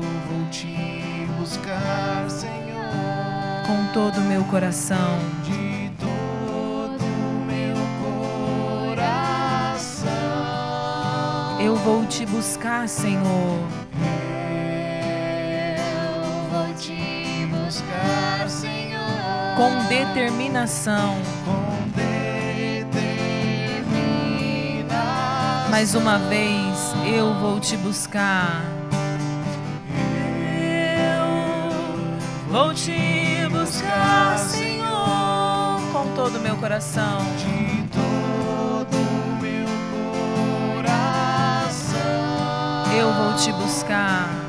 Speaker 4: Eu vou te buscar, Senhor.
Speaker 3: Com todo o meu coração. Vou te buscar, Senhor.
Speaker 4: Eu vou te buscar, Senhor,
Speaker 3: Com determinação.
Speaker 4: com determinação.
Speaker 3: Mais uma vez, eu vou te buscar. Eu vou te buscar, Senhor, com todo o meu coração. Eu vou te buscar.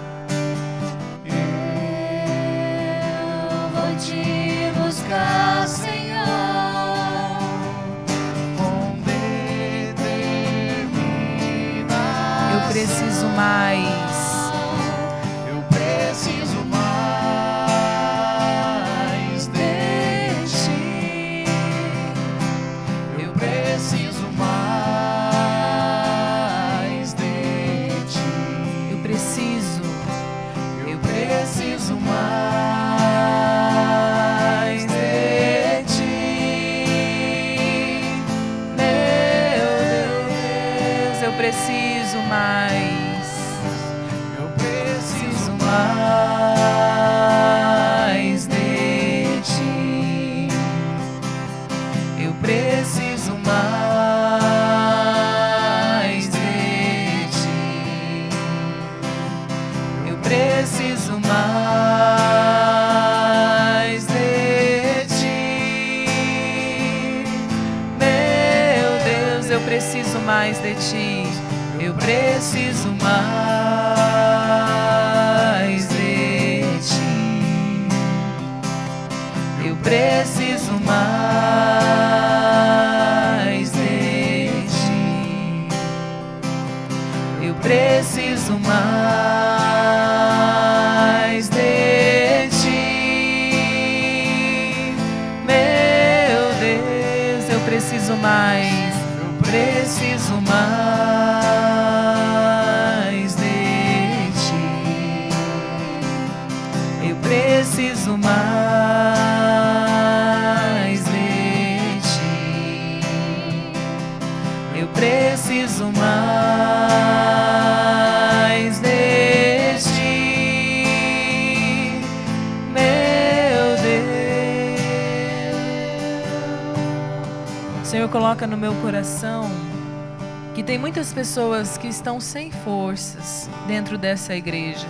Speaker 3: Pessoas que estão sem forças dentro dessa igreja.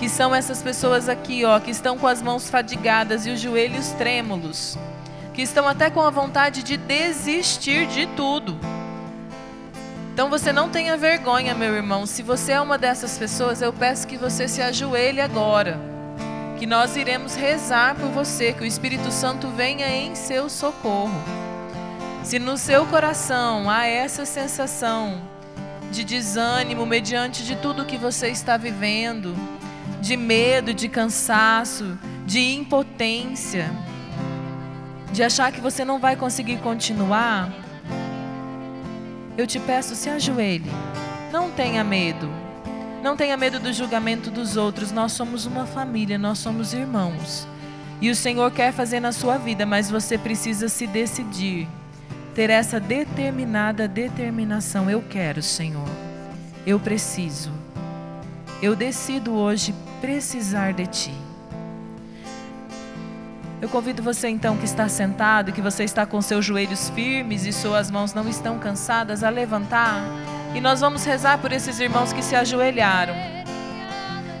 Speaker 3: Que são essas pessoas aqui, ó, que estão com as mãos fadigadas e os joelhos trêmulos. Que estão até com a vontade de desistir de tudo. Então você não tenha vergonha, meu irmão. Se você é uma dessas pessoas, eu peço que você se ajoelhe agora. Que nós iremos rezar por você, que o Espírito Santo venha em seu socorro. Se no seu coração há essa sensação de desânimo mediante de tudo que você está vivendo, de medo, de cansaço, de impotência, de achar que você não vai conseguir continuar, eu te peço, se ajoelhe. Não tenha medo. Não tenha medo do julgamento dos outros. Nós somos uma família, nós somos irmãos. E o Senhor quer fazer na sua vida, mas você precisa se decidir. Ter essa determinada determinação. Eu quero, Senhor. Eu preciso. Eu decido hoje precisar de Ti. Eu convido você então que está sentado, que você está com seus joelhos firmes e suas mãos não estão cansadas, a levantar. E nós vamos rezar por esses irmãos que se ajoelharam.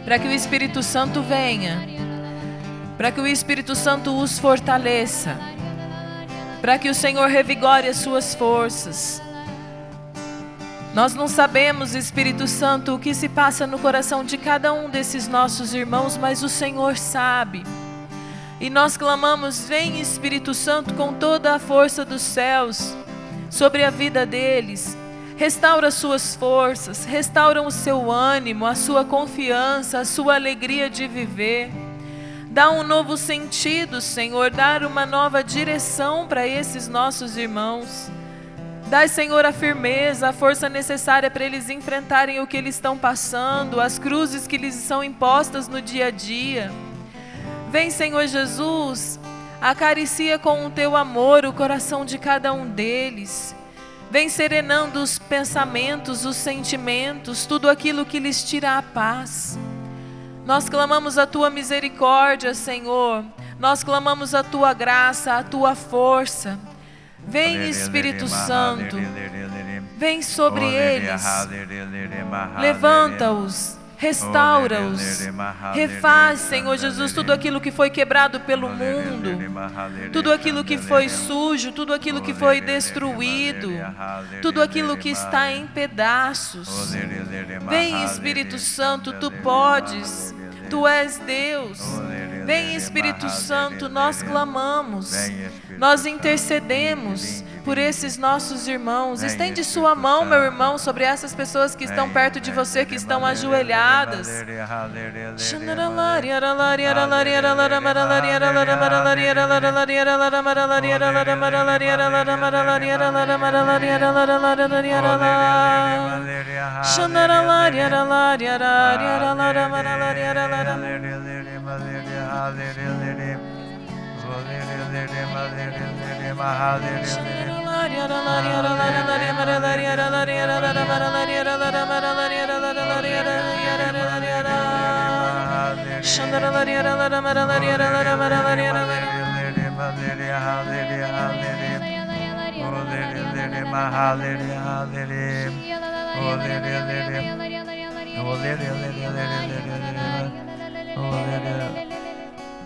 Speaker 3: Para que o Espírito Santo venha. Para que o Espírito Santo os fortaleça. Para que o Senhor revigore as suas forças. Nós não sabemos, Espírito Santo, o que se passa no coração de cada um desses nossos irmãos, mas o Senhor sabe. E nós clamamos: Vem Espírito Santo com toda a força dos céus sobre a vida deles. Restaura suas forças, restaura o seu ânimo, a sua confiança, a sua alegria de viver. Dá um novo sentido, Senhor, dar uma nova direção para esses nossos irmãos. Dá, Senhor, a firmeza, a força necessária para eles enfrentarem o que eles estão passando, as cruzes que lhes são impostas no dia a dia. Vem, Senhor Jesus, acaricia com o teu amor o coração de cada um deles. Vem serenando os pensamentos, os sentimentos, tudo aquilo que lhes tira a paz. Nós clamamos a tua misericórdia, Senhor. Nós clamamos a tua graça, a tua força. Vem, Espírito Santo. Vem sobre eles. Levanta-os Restaura-os. Refaz, Senhor Jesus, tudo aquilo que foi quebrado pelo mundo, tudo aquilo que foi sujo, tudo aquilo que foi destruído, tudo aquilo que está em pedaços. Vem, Espírito Santo, tu podes, tu és Deus. Vem, Espírito Santo, nós clamamos, nós intercedemos por esses nossos irmãos. Estende sua mão, meu irmão, sobre essas pessoas que estão perto de você, que estão ajoelhadas.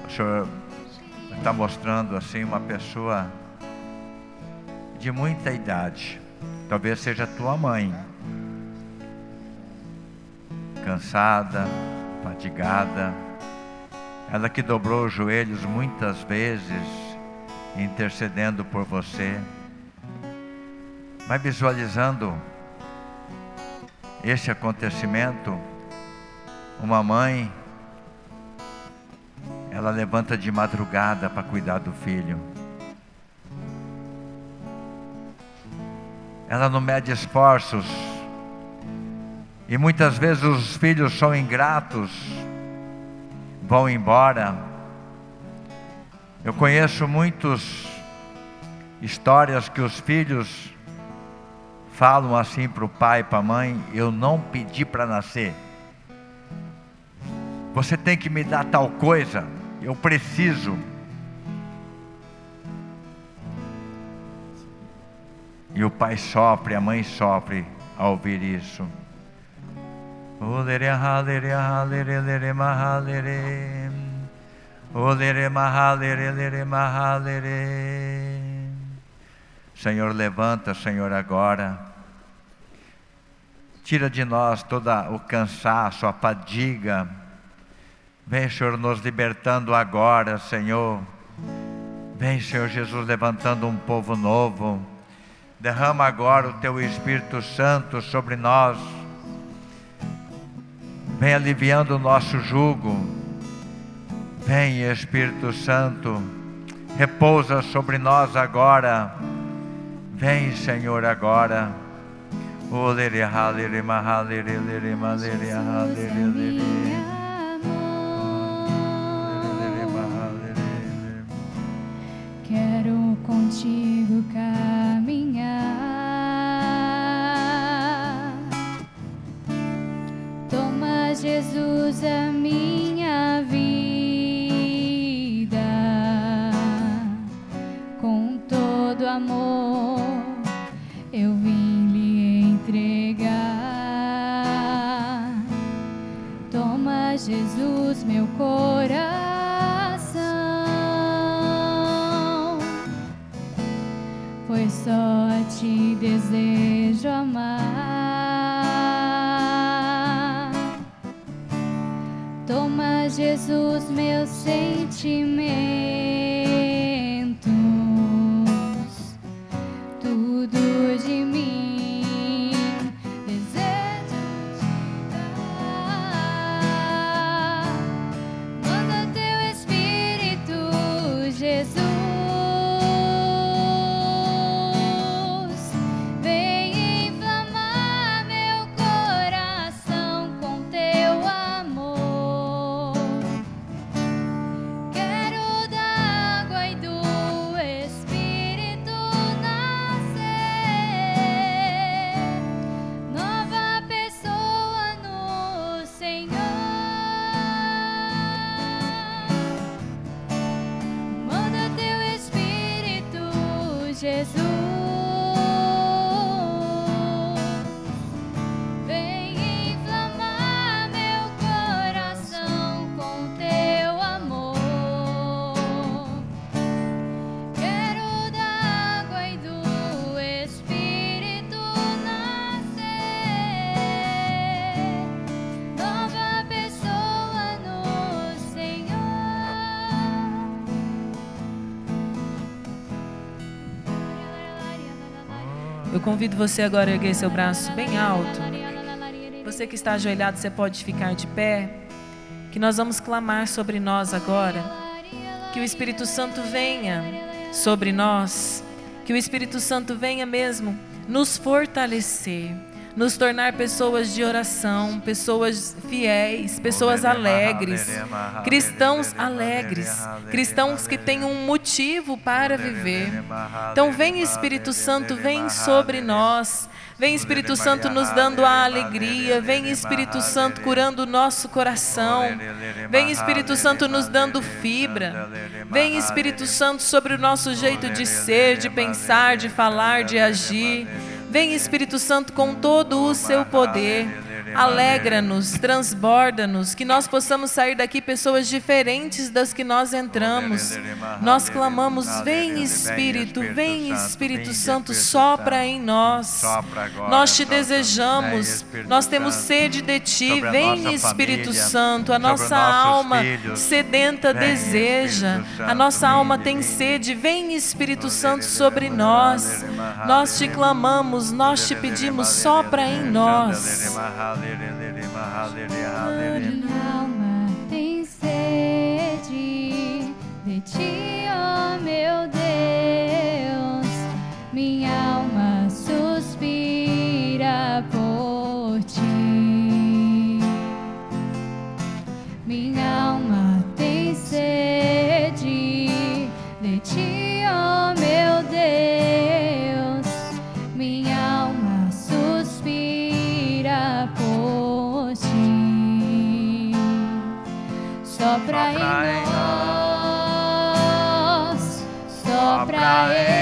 Speaker 1: O senhor está mostrando assim uma pessoa de muita idade. Talvez seja tua mãe. Cansada, fatigada. Ela que dobrou os joelhos muitas vezes, intercedendo por você. Mas visualizando este acontecimento, uma mãe, ela levanta de madrugada para cuidar do filho. Ela não mede esforços. E muitas vezes os filhos são ingratos, vão embora. Eu conheço muitas histórias que os filhos falam assim para o pai, para a mãe: Eu não pedi para nascer. Você tem que me dar tal coisa, eu preciso. E o pai sofre, a mãe sofre ao ouvir isso. Senhor, levanta, Senhor, agora. Tira de nós todo o cansaço, a fadiga. Vem, Senhor, nos libertando agora, Senhor. Vem, Senhor Jesus, levantando um povo novo Derrama agora o teu Espírito Santo sobre nós. Vem aliviando o nosso jugo. Vem, Espírito Santo, repousa sobre nós agora. Vem, Senhor, agora. O
Speaker 2: contigo caminhar. Toma, Jesus, a minha vida com todo amor. Eu vim só ti desejo amar. Toma, Jesus, meus sentimentos, tudo de mim
Speaker 3: convido você agora a erguer seu braço bem alto. Você que está ajoelhado, você pode ficar de pé. Que nós vamos clamar sobre nós agora. Que o Espírito Santo venha sobre nós. Que o Espírito Santo venha mesmo nos fortalecer. Nos tornar pessoas de oração, pessoas fiéis, pessoas alegres, cristãos alegres, cristãos que têm um motivo para viver. Então, vem Espírito Santo, vem sobre nós. Vem Espírito Santo nos dando a alegria. Vem Espírito Santo curando o nosso coração. Vem Espírito Santo nos dando fibra. Vem Espírito Santo sobre o nosso jeito de ser, de pensar, de falar, de agir. Vem Espírito Santo com todo o seu poder. Alegra-nos, transborda-nos, que nós possamos sair daqui pessoas diferentes das que nós entramos. Nós clamamos: Vem Espírito, vem Espírito Santo, sopra em nós. Nós te desejamos, nós temos sede de ti. Vem Espírito Santo, a nossa alma sedenta deseja, a nossa alma tem sede. Vem Espírito Santo sobre nós. Nós te clamamos, nós te pedimos, sopra em nós.
Speaker 2: Minha alma tem sede de ti, ó meu Deus. Minha alma suspira por ti. Minha alma tem sede Sopra em nós, sopra em nós.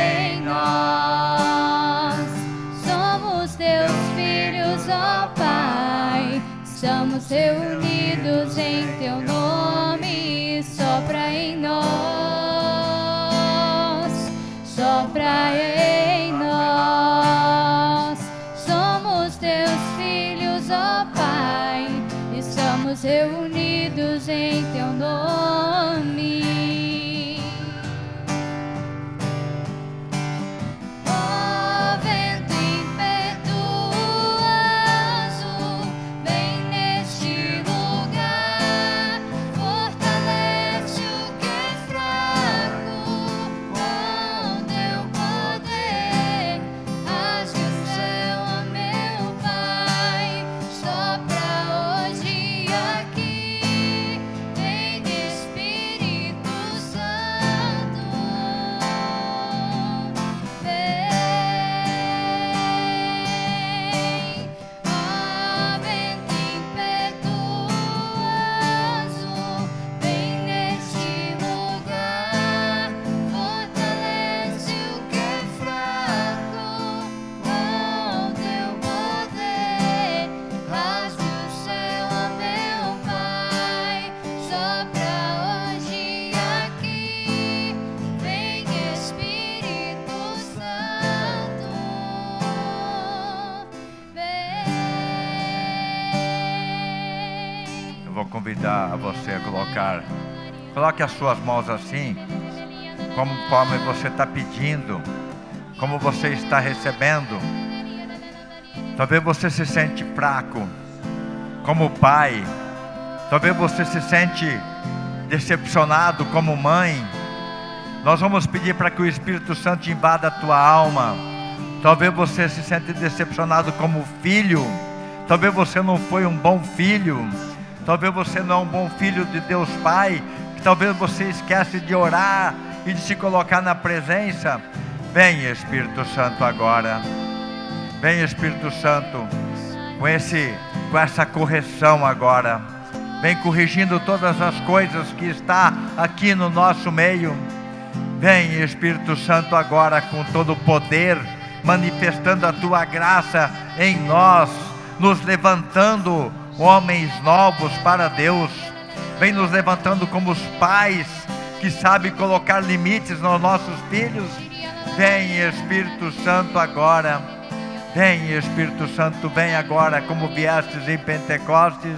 Speaker 1: Convidar a você a colocar. Coloque as suas mãos assim, como conforme você está pedindo, como você está recebendo. Talvez você se sente fraco, como pai. Talvez você se sente decepcionado como mãe. Nós vamos pedir para que o Espírito Santo invada a tua alma. Talvez você se sente decepcionado como filho. Talvez você não foi um bom filho. Talvez você não é um bom filho de Deus Pai. Talvez você esquece de orar e de se colocar na presença. Vem Espírito Santo agora. Vem Espírito Santo com esse com essa correção agora. Vem corrigindo todas as coisas que está aqui no nosso meio. Vem Espírito Santo agora com todo o poder, manifestando a tua graça em nós, nos levantando homens novos para Deus. Vem nos levantando como os pais que sabem colocar limites nos nossos filhos. Vem Espírito Santo agora. Vem Espírito Santo, vem agora como viestes em Pentecostes.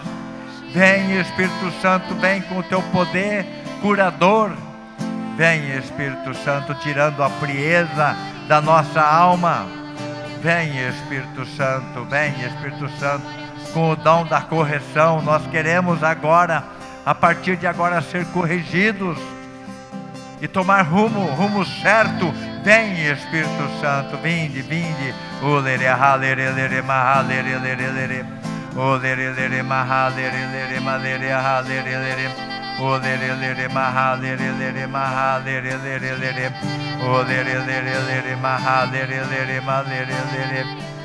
Speaker 1: Vem Espírito Santo, vem com o teu poder curador. Vem Espírito Santo, tirando a frieza da nossa alma. Vem Espírito Santo, vem Espírito Santo, com o dom da correção. Nós queremos agora, a partir de agora, ser corrigidos e tomar rumo, rumo certo. Vem Espírito Santo, vinde, vinde. O lere halere lere mahalere lere lere. O lere lere mahalere lere malere halere lere. O lere lere mahalere lere mahalere lere lere. O lere lere lere mahalere lere malere lere.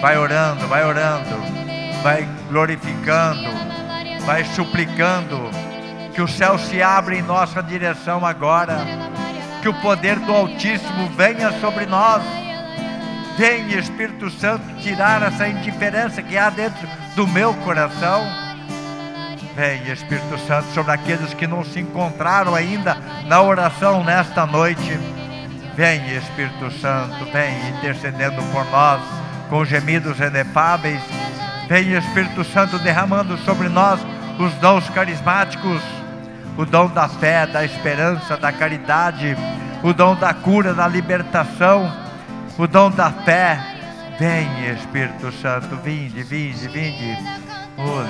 Speaker 1: Vai orando, vai orando. Vai glorificando, vai suplicando que o céu se abra em nossa direção agora, que o poder do Altíssimo venha sobre nós. Vem, Espírito Santo, tirar essa indiferença que há dentro do meu coração. Vem, Espírito Santo, sobre aqueles que não se encontraram ainda na oração nesta noite. Vem, Espírito Santo, vem intercedendo por nós com gemidos inefáveis. Vem, Espírito Santo, derramando sobre nós os dons carismáticos, o dom da fé, da esperança, da caridade, o dom da cura, da libertação, o dom da fé. Vem, Espírito Santo, vinde, vinde, vinde. O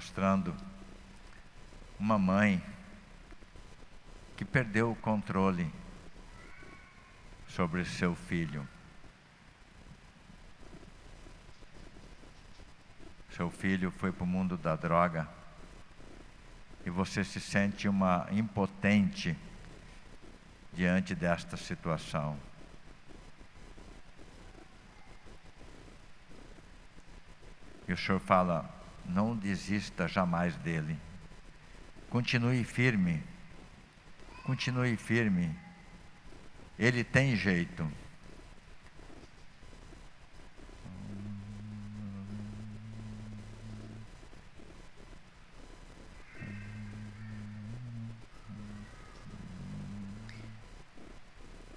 Speaker 1: mostrando uma mãe que perdeu o controle sobre seu filho. Seu filho foi para o mundo da droga e você se sente uma impotente diante desta situação. E o Senhor fala: não desista jamais dele. Continue firme, continue firme. Ele tem jeito.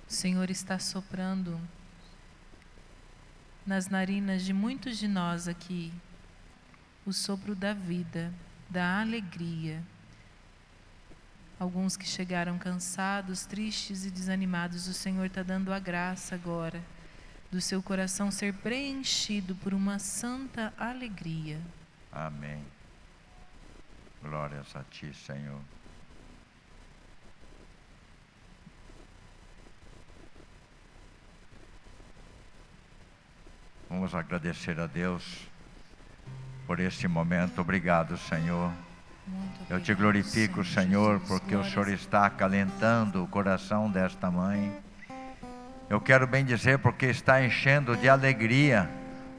Speaker 3: O Senhor está soprando nas narinas de muitos de nós aqui o sopro da vida, da alegria. Alguns que chegaram cansados, tristes e desanimados, o Senhor está dando a graça agora do seu coração ser preenchido por uma santa alegria.
Speaker 1: Amém. Glórias a Ti, Senhor. Vamos agradecer a Deus por este momento. Obrigado, Senhor. Eu te glorifico, Senhor, porque o Senhor está acalentando o coração desta mãe. Eu quero bem dizer porque está enchendo de alegria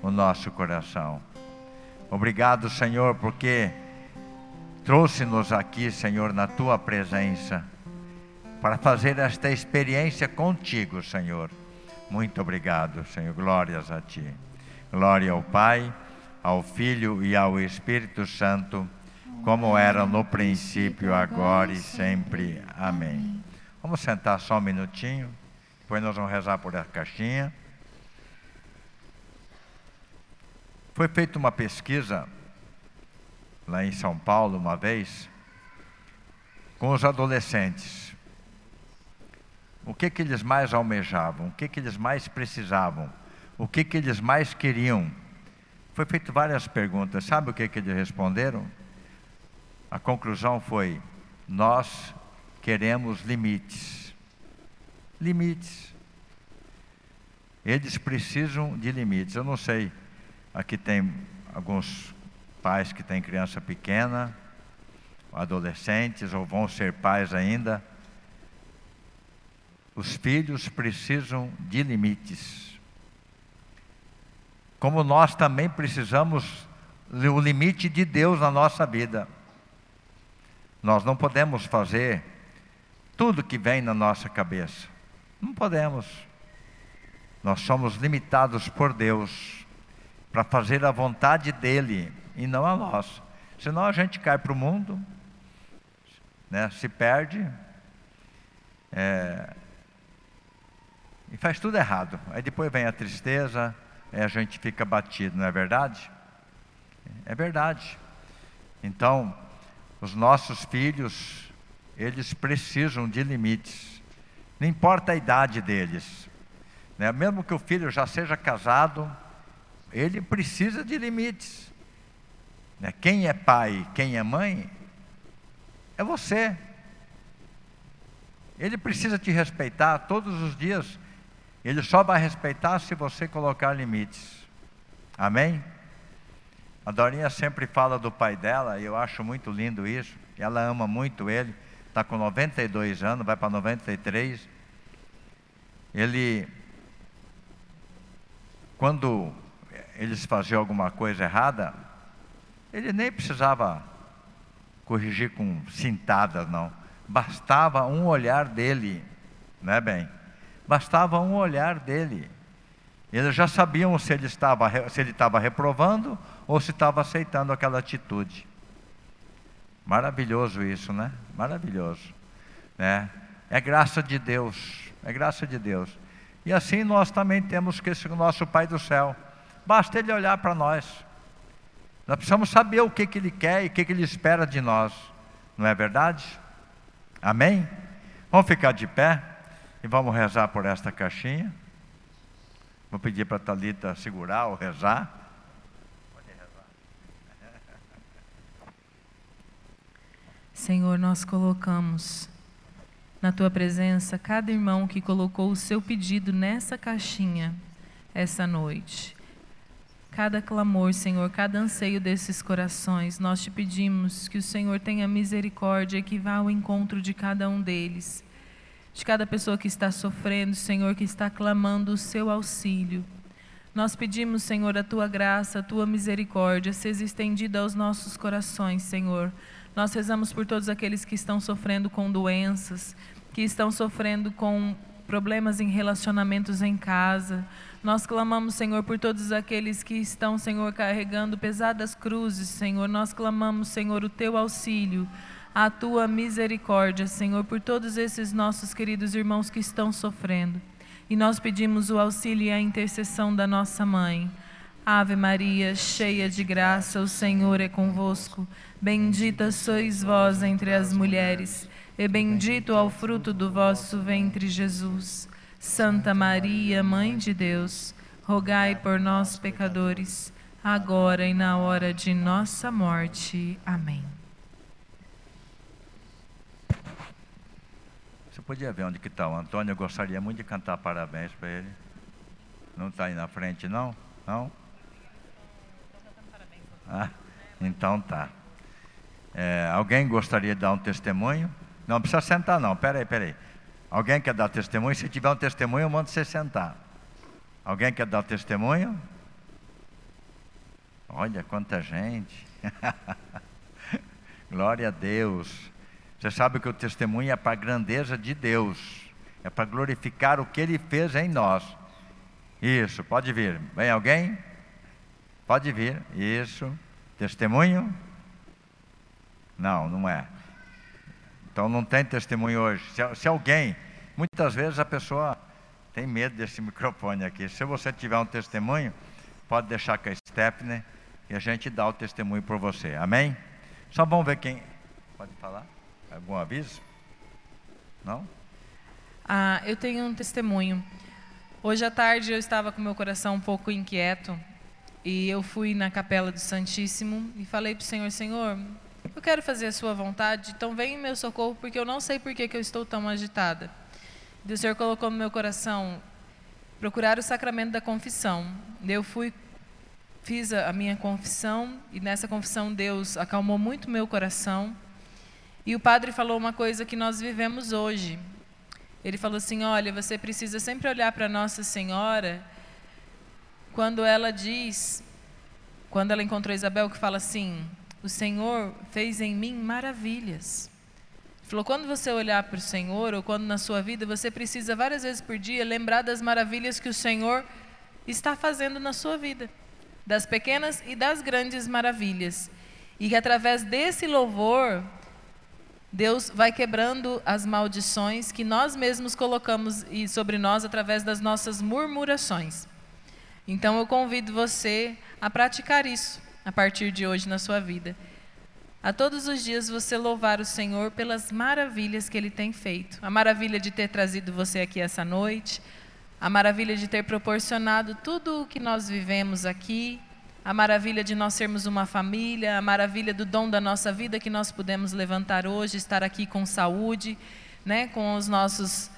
Speaker 1: o nosso coração. Obrigado, Senhor, porque trouxe-nos aqui, Senhor, na tua presença, para fazer esta experiência contigo, Senhor. Muito obrigado, Senhor. Glórias a ti. Glória ao Pai, ao Filho e ao Espírito Santo, como era no princípio, agora e sempre. Amém. Vamos sentar só um minutinho, depois nós vamos rezar por essa caixinha. Foi feita uma pesquisa lá em São Paulo uma vez com os adolescentes. O que que eles mais almejavam? O que que eles mais precisavam? O que que eles mais queriam? Foi feito várias perguntas. Sabe o que que eles responderam? A conclusão foi: nós queremos limites. Limites. Eles precisam de limites. Eu não sei. Aqui tem alguns pais que têm criança pequena, adolescentes ou vão ser pais ainda. Os filhos precisam de limites. Como nós também precisamos o limite de Deus na nossa vida. Nós não podemos fazer tudo que vem na nossa cabeça. Não podemos. Nós somos limitados por Deus para fazer a vontade dele e não a nossa. Senão a gente cai para o mundo, né, se perde é, e faz tudo errado. Aí depois vem a tristeza, a gente fica batido, não é verdade? É verdade. Então, os nossos filhos, eles precisam de limites. Não importa a idade deles. Né? Mesmo que o filho já seja casado, ele precisa de limites. Né? Quem é pai, quem é mãe, é você. Ele precisa te respeitar todos os dias. Ele só vai respeitar se você colocar limites. Amém? A Dorinha sempre fala do pai dela, e eu acho muito lindo isso. Ela ama muito ele. Está com 92 anos, vai para 93. Ele, quando eles faziam alguma coisa errada, ele nem precisava corrigir com cintadas, não. Bastava um olhar dele, não é bem? Bastava um olhar dele. Eles já sabiam se ele estava, se ele estava reprovando ou se estava aceitando aquela atitude. Maravilhoso isso, né? Maravilhoso. Né? É graça de Deus, é graça de Deus. E assim nós também temos que esse nosso Pai do céu. Basta Ele olhar para nós. Nós precisamos saber o que, que Ele quer e o que, que Ele espera de nós. Não é verdade? Amém? Vamos ficar de pé e vamos rezar por esta caixinha. Vou pedir para a Thalita segurar ou rezar.
Speaker 3: Senhor, nós colocamos na tua presença cada irmão que colocou o seu pedido nessa caixinha essa noite. Cada clamor, Senhor, cada anseio desses corações, nós te pedimos que o Senhor tenha misericórdia e que vá ao encontro de cada um deles. De cada pessoa que está sofrendo, Senhor, que está clamando o seu auxílio. Nós pedimos, Senhor, a tua graça, a tua misericórdia seja estendida aos nossos corações, Senhor. Nós rezamos por todos aqueles que estão sofrendo com doenças, que estão sofrendo com problemas em relacionamentos em casa. Nós clamamos, Senhor, por todos aqueles que estão, Senhor, carregando pesadas cruzes, Senhor. Nós clamamos, Senhor, o teu auxílio. A tua misericórdia, Senhor, por todos esses nossos queridos irmãos que estão sofrendo. E nós pedimos o auxílio e a intercessão da nossa mãe. Ave Maria, cheia de graça, o Senhor é convosco. Bendita sois vós entre as mulheres, e bendito é o fruto do vosso ventre, Jesus. Santa Maria, Mãe de Deus, rogai por nós, pecadores, agora e na hora de nossa morte. Amém.
Speaker 1: Podia ver onde que está o Antônio, eu gostaria muito de cantar parabéns para ele. Não está aí na frente, não? Não? Ah, então tá. É, alguém gostaria de dar um testemunho? Não precisa sentar não, peraí, peraí. Alguém quer dar testemunho? Se tiver um testemunho, eu mando você sentar. Alguém quer dar testemunho? Olha quanta gente. [laughs] Glória a Deus. Você sabe que o testemunho é para a grandeza de Deus, é para glorificar o que Ele fez em nós. Isso, pode vir. Vem alguém? Pode vir. Isso. Testemunho? Não, não é. Então não tem testemunho hoje. Se, se, alguém, muitas vezes a pessoa tem medo desse [laughs] microfone aqui. Se você tiver um testemunho, pode deixar com a Stephanie e a gente dá o testemunho por você. Amém? Só vamos ver quem. Pode falar? Algum aviso? Não?
Speaker 3: Ah, eu tenho um testemunho. Hoje à tarde eu estava com meu coração um pouco inquieto e eu fui na capela do Santíssimo e falei para o Senhor: Senhor, eu quero fazer a Sua vontade, então vem em meu socorro porque eu não sei por que, que eu estou tão agitada. E o Senhor colocou no meu coração procurar o sacramento da confissão. Eu fui, fiz a, minha confissão e nessa confissão Deus acalmou muito meu coração. E o padre falou uma coisa que nós vivemos hoje. Ele falou assim: olha, você precisa sempre olhar para Nossa Senhora quando ela diz, quando ela encontrou Isabel, que fala assim: o Senhor fez em mim maravilhas. Ele falou: quando você olhar para o Senhor, ou quando na sua vida, você precisa várias vezes por dia lembrar das maravilhas que o Senhor está fazendo na sua vida, das pequenas e das grandes maravilhas. E que através desse louvor, Deus vai quebrando as maldições que nós mesmos colocamos sobre nós através das nossas murmurações. Então eu convido você a praticar isso a partir de hoje na sua vida. A todos os dias você louvar o Senhor pelas maravilhas que Ele tem feito. A maravilha de ter trazido você aqui essa noite, a maravilha de ter proporcionado tudo o que nós vivemos aqui, a maravilha de nós sermos uma família, a maravilha do dom da nossa vida que nós pudemos levantar hoje, estar aqui com saúde, né, com os nossos,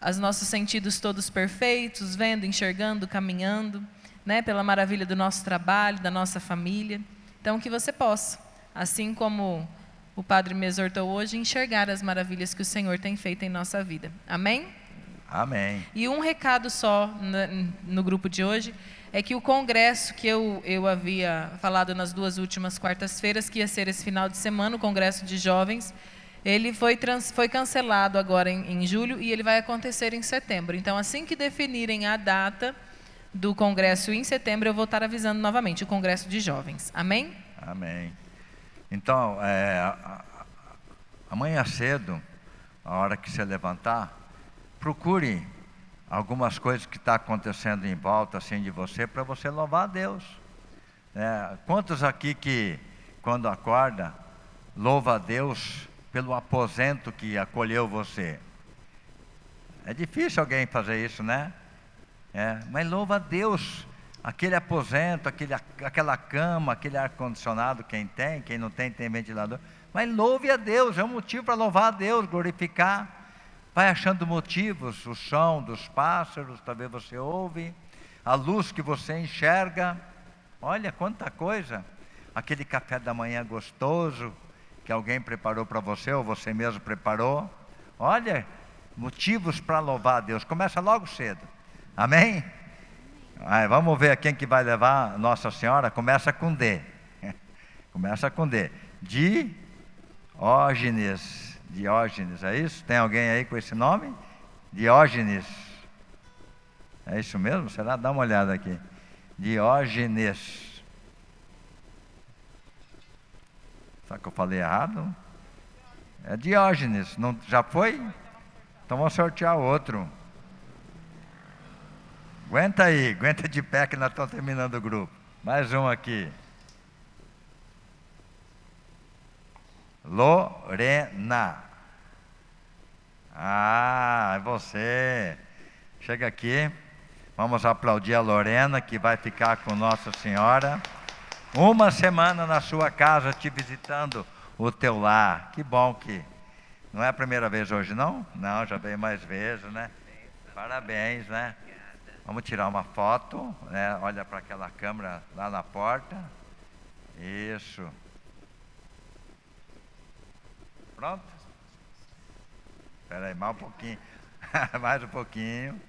Speaker 3: os nossos sentidos todos perfeitos, vendo, enxergando, caminhando, né, pela maravilha do nosso trabalho, da nossa família. Então, que você possa, assim como o Padre me exortou hoje, enxergar as maravilhas que o Senhor tem feito em nossa vida. Amém?
Speaker 1: Amém.
Speaker 3: E um recado só no, no grupo de hoje é que o congresso que eu, eu havia falado nas duas últimas quartas-feiras, que ia ser esse final de semana, o congresso de jovens, ele foi, trans, foi cancelado agora em, em julho e ele vai acontecer em setembro. Então, assim que definirem a data do congresso em setembro, eu vou estar avisando novamente o congresso de jovens. Amém?
Speaker 1: Amém. Então, é, amanhã cedo, a hora que você levantar, procure algumas coisas que estão tá acontecendo em volta assim de você para você louvar a Deus. É, quantos aqui que quando acorda louva a Deus pelo aposento que acolheu você? É difícil alguém fazer isso, né? É, mas louva a Deus, aquele aposento, aquele, aquela cama, aquele ar condicionado, quem tem, quem não tem tem ventilador. Mas louve a Deus, é um motivo para louvar a Deus, glorificar. Vai achando motivos, o som dos pássaros, talvez você ouve, a luz que você enxerga. Olha quanta coisa. Aquele café da manhã gostoso que alguém preparou para você ou você mesmo preparou. Olha, motivos para louvar a Deus. Começa logo cedo. Amém? Aí, vamos ver quem que vai levar Nossa Senhora. Começa com D. [laughs] Começa com D. Diógenes. Diógenes, é isso? Tem alguém aí com esse nome? Diógenes. É isso mesmo? Será? Dá uma olhada aqui. Diógenes. Será que eu falei errado? É Diógenes, não, já foi? Então vamos sortear outro. Aguenta aí, aguenta de pé que nós estamos terminando o grupo. Mais um aqui. Lorena. Ah, é você. Chega aqui. Vamos aplaudir a Lorena, que vai ficar com Nossa Senhora. Uma semana na sua casa, te visitando o teu lar. Que bom que. Não é a primeira vez hoje, não? Não, já veio mais vezes, né? Parabéns, né? Vamos tirar uma foto, né? Olha para aquela câmera lá na porta. Isso. Pronto? Espera aí, mais um pouquinho. [laughs] mais um pouquinho.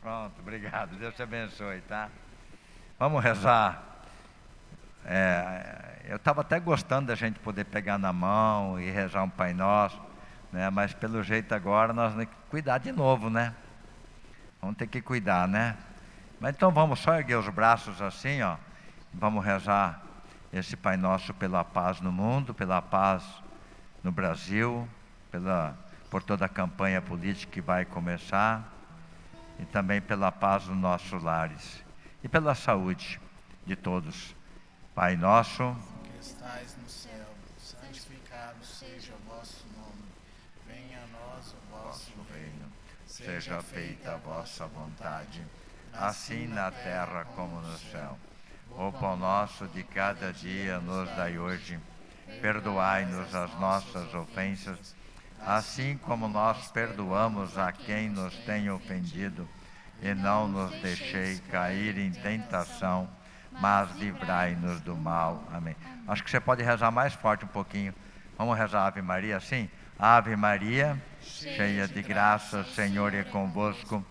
Speaker 1: Pronto, obrigado. Deus te abençoe, tá? Vamos rezar. É, eu estava até gostando da gente poder pegar na mão e rezar um Pai Nosso, né? mas pelo jeito agora nós temos que cuidar de novo, né? Vamos ter que cuidar, né? Mas então vamos só erguer os braços assim, ó. Vamos rezar esse Pai Nosso pela paz no mundo, pela paz no Brasil, pela, por toda a campanha política que vai começar e também pela paz nos nossos lares e pela saúde de todos. Pai nosso,
Speaker 4: que estais no céu, santificado seja o vosso nome. Venha a nós o vosso reino.
Speaker 1: Seja feita a vossa vontade, assim na terra como no céu. O pão nosso de cada dia nos dai hoje. Perdoai-nos as nossas ofensas, assim como nós perdoamos a quem nos tem ofendido. E não nos deixei cair em tentação, mas livrai-nos do mal. Amém. Acho que você pode rezar mais forte um pouquinho. Vamos rezar Ave Maria assim? Ave Maria, cheia de graça, Senhor é convosco.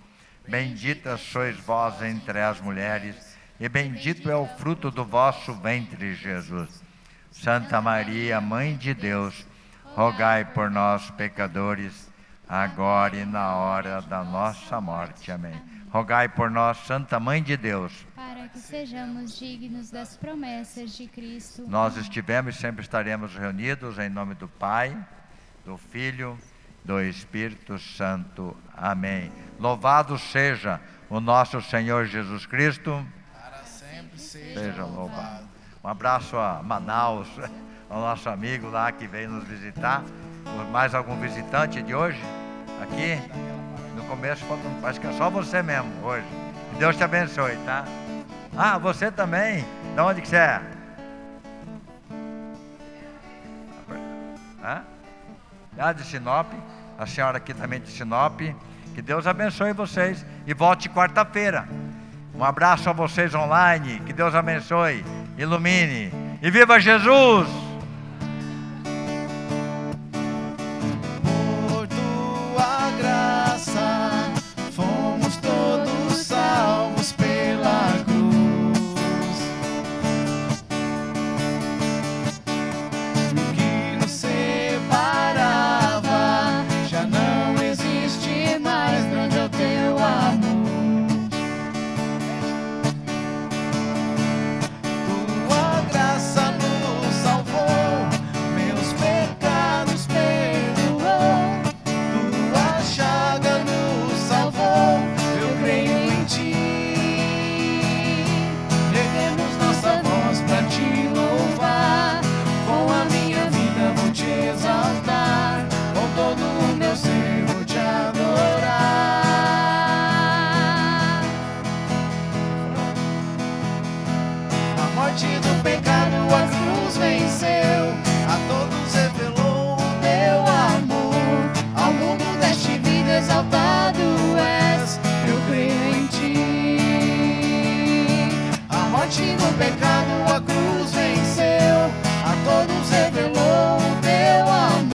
Speaker 1: Bendita sois vós entre as mulheres, e bendito é o fruto do vosso ventre, Jesus. Santa Maria, Mãe de Deus, rogai por nós, pecadores, agora e na hora da nossa morte. Amém. Rogai por nós, Santa Mãe de Deus.
Speaker 2: Para que sejamos dignos das promessas de Cristo.
Speaker 1: Nós estivemos e sempre estaremos reunidos em nome do Pai, do Filho, do Espírito Santo. Amém. Louvado seja o nosso Senhor Jesus Cristo.
Speaker 4: Seja, louvado.
Speaker 1: Um abraço a Manaus, [laughs] ao nosso amigo lá que veio nos visitar. Mais algum visitante de hoje? Aqui? No começo, acho que é só você mesmo hoje. Que Deus te abençoe, tá? Ah, você também? De onde que você é? Hã? Ah, de Sinop. A senhora aqui também de Sinop. Que Deus abençoe vocês. E volte quarta-feira. Um abraço a vocês online. Que Deus abençoe, ilumine. E viva Jesus! pecado.